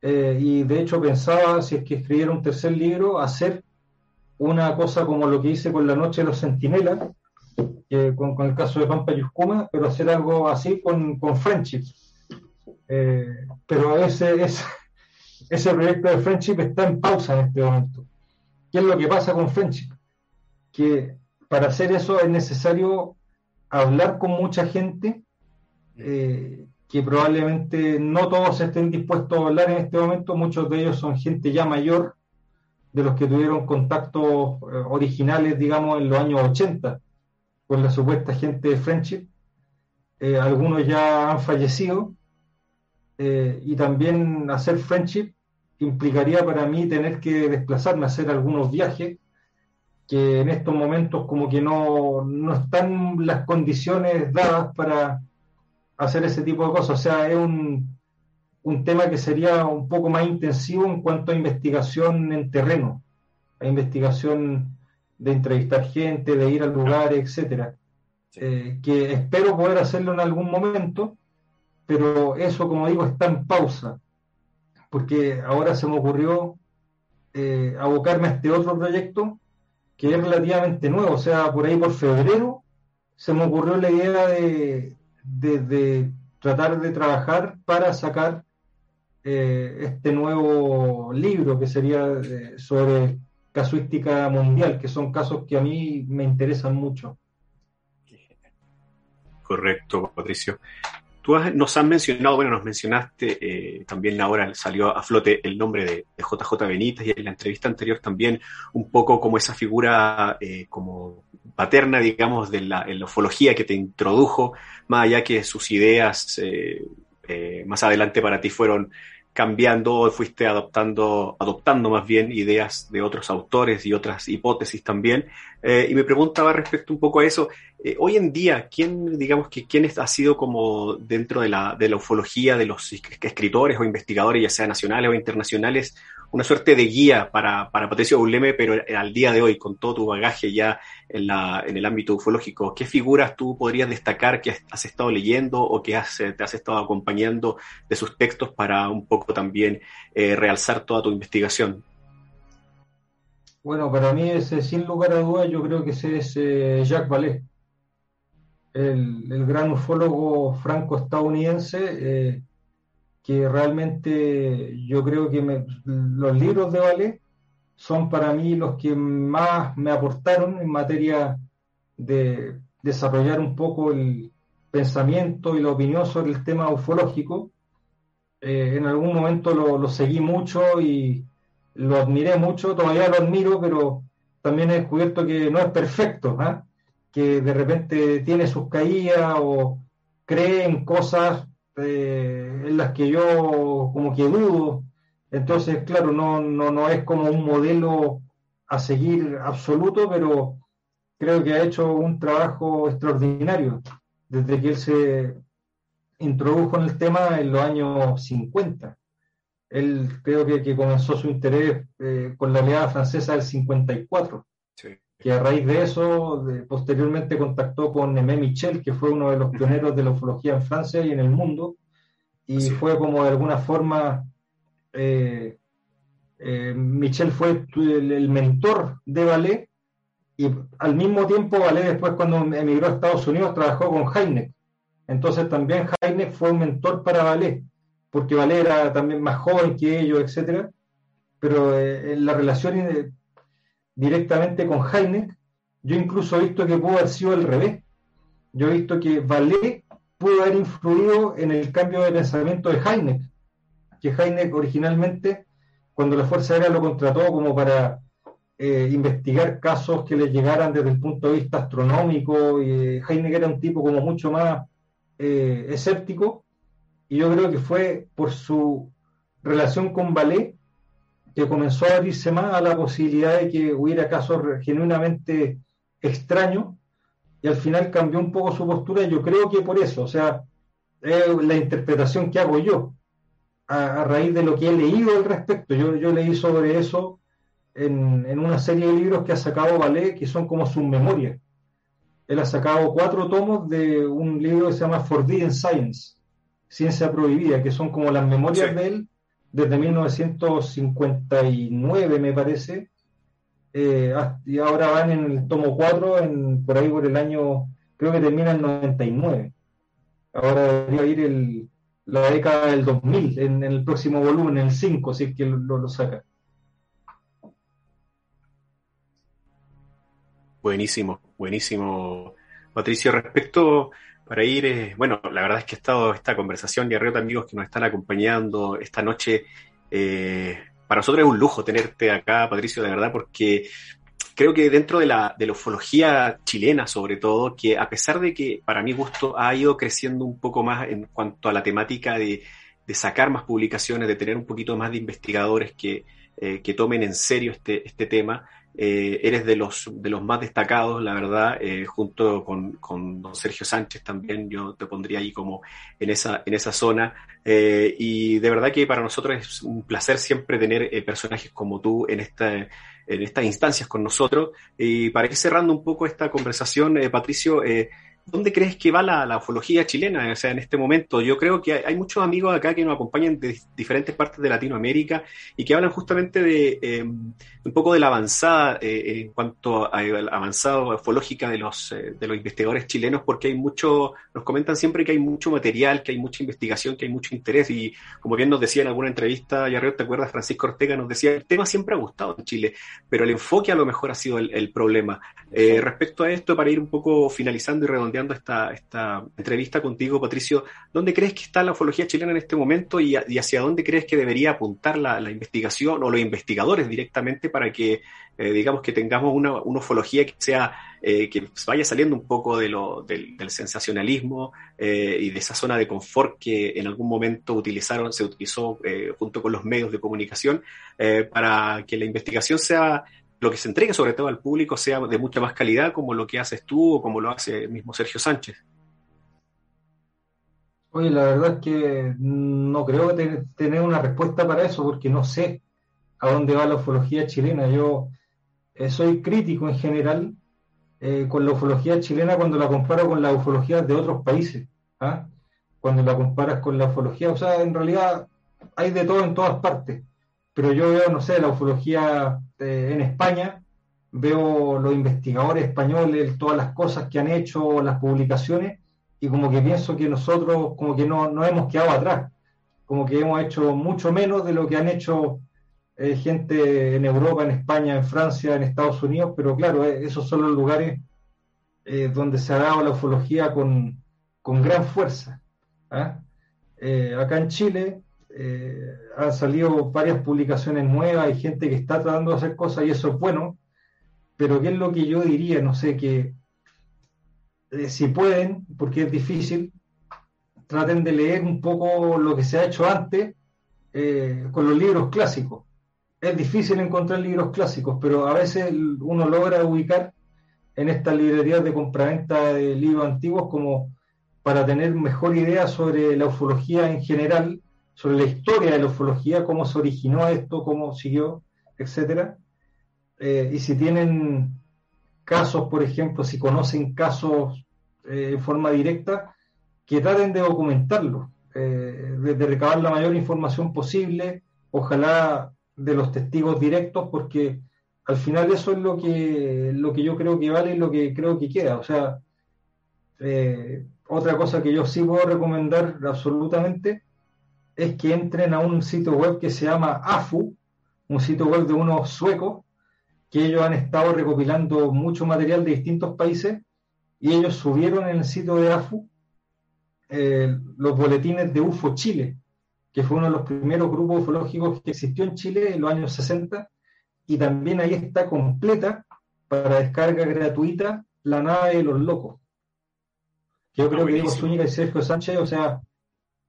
Eh, y de hecho pensaba, si es que escribiera un tercer libro, hacer una cosa como lo que hice con La Noche de los Centinelas, con, el caso de Pampa Yuscuma, pero hacer algo así con, con Friendship. Eh, pero ese, ese, *laughs* ese proyecto de Friendship está en pausa en este momento. ¿Qué es lo que pasa con Friendship? Que para hacer eso es necesario hablar con mucha gente eh, que probablemente no todos estén dispuestos a hablar en este momento. Muchos de ellos son gente ya mayor, de los que tuvieron contactos eh, originales, digamos, en los años 80 con la supuesta gente de Friendship. Eh, algunos ya han fallecido. y también hacer Friendship implicaría para mí tener que desplazarme hacer algunos viajes que en estos momentos como que no, no están las condiciones dadas para hacer ese tipo de cosas. O sea, es un, un tema que sería un poco más intensivo en cuanto a investigación en terreno, a investigación de entrevistar gente, de ir al lugar, etcétera. Eh, que espero poder hacerlo en algún momento, pero eso, como digo, está en pausa, porque ahora se me ocurrió eh, abocarme a este otro proyecto que es relativamente nuevo, o sea, por ahí por febrero se me ocurrió la idea de, tratar de trabajar para sacar eh, este nuevo libro que sería eh, sobre casuística mundial, que son casos que a mí me interesan mucho. Correcto, Patricio. Tú nos has mencionado, bueno, nos mencionaste, eh, también ahora salió a flote el nombre de, JJ Benítez y en la entrevista anterior también un poco como esa figura como paterna, digamos, de la, en la ufología que te introdujo, más allá que sus ideas más adelante para ti fueron cambiando, fuiste adoptando, adoptando más bien ideas de otros autores y otras hipótesis también. Eh, y me preguntaba respecto un poco a eso, eh, hoy en día, ¿quién, digamos que quién ha sido como dentro de la, de la ufología de los escritores o investigadores, ya sea nacionales o internacionales, una suerte de guía para, para Patricio Buleme, pero al día de hoy, con todo tu bagaje ya en, la, en el ámbito ufológico, ¿qué figuras tú podrías destacar que has, estado leyendo o que has, te has estado acompañando de sus textos para un poco también eh, realzar toda tu investigación? Bueno, para mí ese, sin lugar a dudas, yo creo que ese es eh, Jacques Vallée, el, el, gran ufólogo franco-estadounidense. Eh, que realmente yo creo que los libros de Vale son para mí los que más me aportaron en materia de desarrollar un poco el pensamiento y la opinión sobre el tema ufológico. Eh, en algún momento lo, seguí mucho y lo admiré mucho, todavía lo admiro, pero también he descubierto que no es perfecto, ¿ah? que de repente tiene sus caídas o cree en cosas eh, en las que yo como que dudo. Entonces, claro, no, no, no es como un modelo a seguir absoluto, pero creo que ha hecho un trabajo extraordinario desde que él se introdujo en el tema en los años 50. Él creo que, que comenzó su interés eh, con la oleada francesa del 54, que a raíz de eso posteriormente contactó con Aimé Michel, que fue uno de los pioneros de la ufología en Francia y en el mundo, y fue como de alguna forma, eh, eh, Michel fue el, mentor de Ballet, y al mismo tiempo Ballet después cuando emigró a Estados Unidos trabajó con Heineck, entonces también Heineck fue un mentor para Ballet, porque Ballet era también más joven que ellos, etcétera, pero eh, en la relación directamente con Heineck, yo incluso he visto que pudo haber sido al revés. Yo he visto que Vallée pudo haber influido en el cambio de pensamiento de Heineck, que Heineck originalmente, cuando la Fuerza Aérea lo contrató como para eh, investigar casos que le llegaran desde el punto de vista astronómico, eh, Heineck era un tipo como mucho más eh, escéptico, y yo creo que fue por su relación con Vallée que comenzó a abrirse más a la posibilidad de que hubiera casos genuinamente extraños y al final cambió un poco su postura. Yo creo que por eso, o sea, es la interpretación que hago yo a, raíz de lo que he leído al respecto. Yo, yo leí sobre eso en, en, una serie de libros que ha sacado Valé, que son como sus memorias. Él ha sacado cuatro tomos de un libro que se llama Forbidden Science, Ciencia Prohibida, que son como las memorias de él desde 1959, me parece, eh, y ahora van en el tomo 4, en, por ahí por el año, creo que termina en 99. Ahora debería ir el, la década del 2000, en, el próximo volumen, en el 5, si es que lo, lo saca. Buenísimo, buenísimo. Patricio, respecto para ir, eh, bueno, la verdad es que he estado esta conversación y arriba de amigos que nos están acompañando esta noche. Eh, para nosotros es un lujo tenerte acá, Patricio, de verdad, porque creo que dentro de la, de la ufología chilena, sobre todo, que a pesar de que para mi gusto ha ido creciendo un poco más en cuanto a la temática de, de sacar más publicaciones, de tener un poquito más de investigadores que, que tomen en serio este, este tema. Eh, eres de los, de los más destacados, la verdad, eh, junto con, con, don Sergio Sánchez también, yo te pondría ahí como en esa, en esa zona. Eh, y de verdad que para nosotros es un placer siempre tener personajes como tú en, esta, en estas instancias con nosotros. Y para ir cerrando un poco esta conversación, Patricio, ¿Dónde crees que va la, ufología chilena? O sea, en este momento, yo creo que hay, muchos amigos acá que nos acompañan de diferentes partes de Latinoamérica y que hablan justamente de eh, un poco de la avanzada eh, en cuanto a la avanzada ufológica de los, eh, de los investigadores chilenos, porque hay mucho, nos comentan siempre que hay mucho material, que hay mucha investigación, que hay mucho interés y como bien nos decía en alguna entrevista, ya ¿te acuerdas? Francisco Ortega nos decía, el tema siempre ha gustado en Chile, pero el enfoque a lo mejor ha sido el, el problema. respecto a esto, para ir un poco finalizando y redondeando, esta, esta entrevista contigo, Patricio, ¿dónde crees que está la ufología chilena en este momento y, hacia dónde crees que debería apuntar la, investigación o los investigadores directamente para que, eh, digamos, que tengamos una, ufología que sea, eh, que vaya saliendo un poco de lo, del, sensacionalismo eh, y de esa zona de confort que en algún momento utilizaron, se utilizó junto con los medios de comunicación para que la investigación sea lo que se entregue sobre todo al público sea de mucha más calidad como lo que haces tú o como lo hace el mismo Sergio Sánchez. Oye, la verdad es que no creo que tener una respuesta para eso porque no sé a dónde va la ufología chilena. Yo eh, soy crítico en general eh, con la ufología chilena cuando la comparo con la ufología de otros países. ¿ah? Cuando la comparas con la ufología, o sea, en realidad hay de todo en todas partes pero yo veo, no sé, la ufología eh, en España, veo los investigadores españoles, todas las cosas que han hecho, las publicaciones, y como que pienso que nosotros como que no, no hemos quedado atrás, como que hemos hecho mucho menos de lo que han hecho eh, gente en Europa, en España, en Francia, en Estados Unidos, pero claro, eh, esos son los lugares donde se ha dado la ufología con, con gran fuerza. ¿ah? acá en Chile eh, han salido varias publicaciones nuevas, hay gente que está tratando de hacer cosas y eso es bueno, pero ¿qué es lo que yo diría? No sé, que eh, si pueden, porque es difícil, traten de leer un poco lo que se ha hecho antes eh, con los libros clásicos. Es difícil encontrar libros clásicos, pero a veces uno logra ubicar en estas librerías de compraventa de libros antiguos como para tener mejor idea sobre la ufología en general sobre la historia de la ufología, cómo se originó esto, cómo siguió, etcétera. Eh, y si tienen casos, por ejemplo, si conocen casos eh, en forma directa, que traten de documentarlo, eh, de, recabar la mayor información posible, ojalá de los testigos directos, porque al final eso es lo que, lo que yo creo que vale y lo que creo que queda. O sea, otra cosa que yo sí puedo recomendar absolutamente es que entren a un sitio web que se llama AFU, un sitio web de unos suecos, que ellos han estado recopilando mucho material de distintos países y ellos subieron en el sitio de AFU eh, los boletines de UFO Chile, que fue uno de los primeros grupos ufológicos que existió en Chile en los años 60, y también ahí está completa para descarga gratuita la nave de los locos. Yo creo que Diego Zúñiga y Sergio Sánchez, o sea,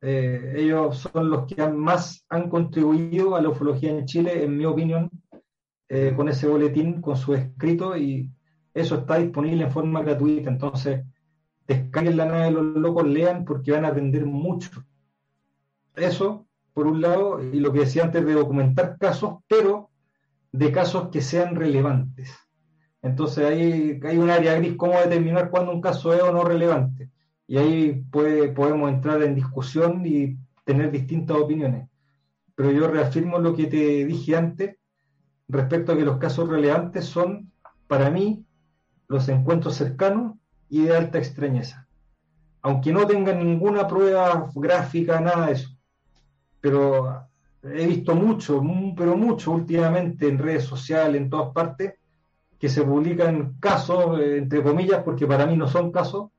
eh, ellos son los que más han contribuido a la ufología en Chile, en mi opinión, eh, con ese boletín, con su escrito, y eso está disponible en forma gratuita. Entonces, descarguen la nave de los locos, lean, porque van a aprender mucho. Eso, por un lado, y lo que decía antes de documentar casos, pero de casos que sean relevantes. Entonces, ahí hay un área gris, cómo determinar cuándo un caso es o no relevante y ahí podemos entrar en discusión y tener distintas opiniones. Pero yo reafirmo lo que te dije antes respecto a que los casos relevantes son, para mí, los encuentros cercanos y de alta extrañeza. Aunque no tengan ninguna prueba gráfica, nada de eso. Pero he visto mucho, pero mucho últimamente en redes sociales, en todas partes, que se publican casos, eh, entre comillas, porque para mí no son casos,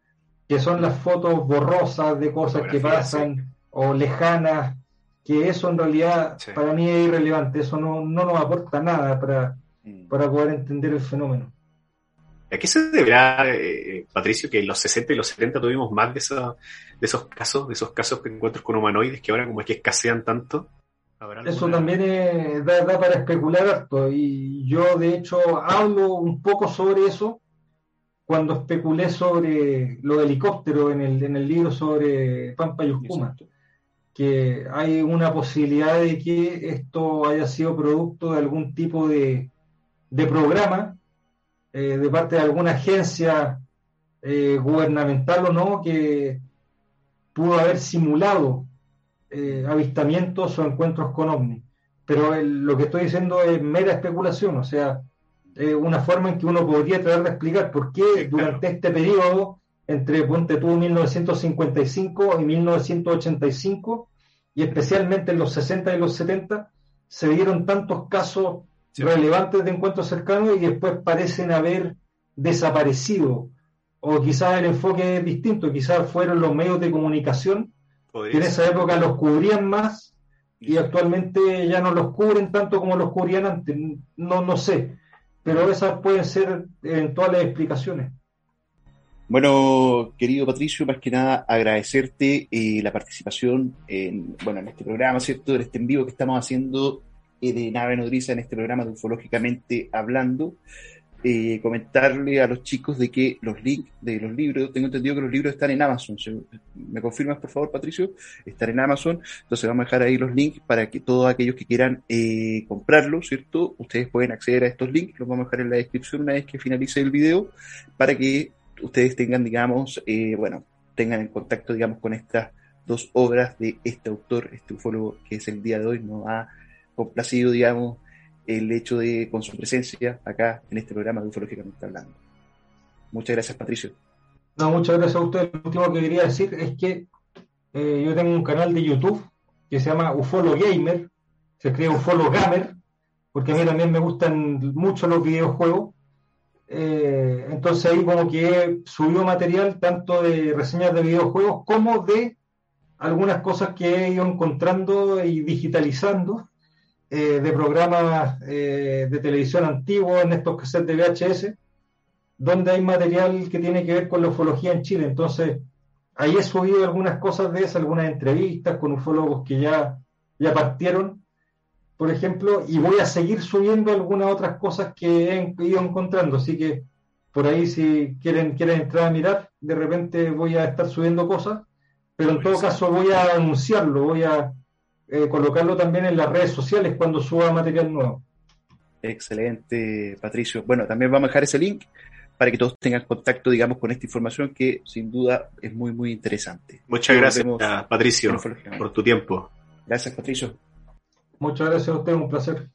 que son las fotos borrosas de cosas que pasan o lejanas, que eso en realidad para mí es irrelevante, eso no, no nos aporta nada para, mm. para poder entender el fenómeno. ¿A qué se deberá, eh, Patricio, que en los 60 y los 70 tuvimos más de, de esos casos, de esos casos de encuentros con humanoides que ahora como es que escasean tanto? Eso también da, para especular harto y yo de hecho hablo un poco sobre eso cuando especulé sobre lo de helicóptero en el, en el libro sobre Pampa y Uscuma, que hay una posibilidad de que esto haya sido producto de algún tipo de, de programa eh, de parte de alguna agencia eh, gubernamental o no que pudo haber simulado eh, avistamientos o encuentros con ovnis. Pero lo que estoy diciendo es mera especulación, o sea, una forma en que uno podría tratar de explicar por qué durante este periodo, entre Ponte tuvo 1955 y 1985, y especialmente en los 60 y los 70, se dieron tantos casos relevantes de encuentros cercanos y después parecen haber desaparecido. O quizás el enfoque es distinto, quizás fueron los medios de comunicación que en esa época los cubrían más y actualmente ya no los cubren tanto como los cubrían antes. No, no sé, pero esas pueden ser eventuales explicaciones. Bueno, querido Patricio, más que nada agradecerte eh, la participación en, bueno, en este programa, ¿cierto? En este en vivo que estamos haciendo de Nave Nodriza en este programa de Ufológicamente Hablando. Eh, comentarle a los chicos de que los links de los libros, tengo entendido que los libros están en Amazon. ¿Me confirmas, por favor, Patricio? Están en Amazon. Entonces vamos a dejar ahí los links para que todos aquellos que quieran eh, comprarlos, ¿cierto? Ustedes pueden acceder a estos links. Los vamos a dejar en la descripción una vez que finalice el video para que ustedes tengan, digamos, eh, bueno, tengan en contacto, digamos, con estas dos obras de este autor, este ufólogo que es el día de hoy, no ha complacido, digamos, el hecho de con su presencia acá en este programa de Ufológicamente Hablando. Muchas gracias, Patricio. No, muchas gracias a usted. Lo último que quería decir es que eh, yo tengo un canal de YouTube que se llama Ufolo Gamer, se escribe Ufolo Gamer, porque a mí también me gustan mucho los videojuegos. Eh, entonces ahí como que subió material tanto de reseñas de videojuegos como de algunas cosas que he ido encontrando y digitalizando eh, de programas eh, de televisión antiguos en estos cassettes de VHS, donde hay material que tiene que ver con la ufología en Chile. Entonces, ahí he subido algunas cosas de esas, algunas entrevistas con ufólogos que ya, ya partieron, por ejemplo, y voy a seguir subiendo algunas otras cosas que he ido encontrando. Así que por ahí, si quieren, quieren entrar a mirar, de repente voy a estar subiendo cosas, pero en todo caso voy a anunciarlo, voy a eh, colocarlo también en las redes sociales cuando suba material nuevo. Excelente, Patricio. Bueno, también vamos a dejar ese link para que todos tengan contacto, digamos, con esta información que sin duda es muy, muy interesante. Muchas gracias, Patricio, por tu tiempo. Gracias, Patricio. Muchas gracias a usted, un placer.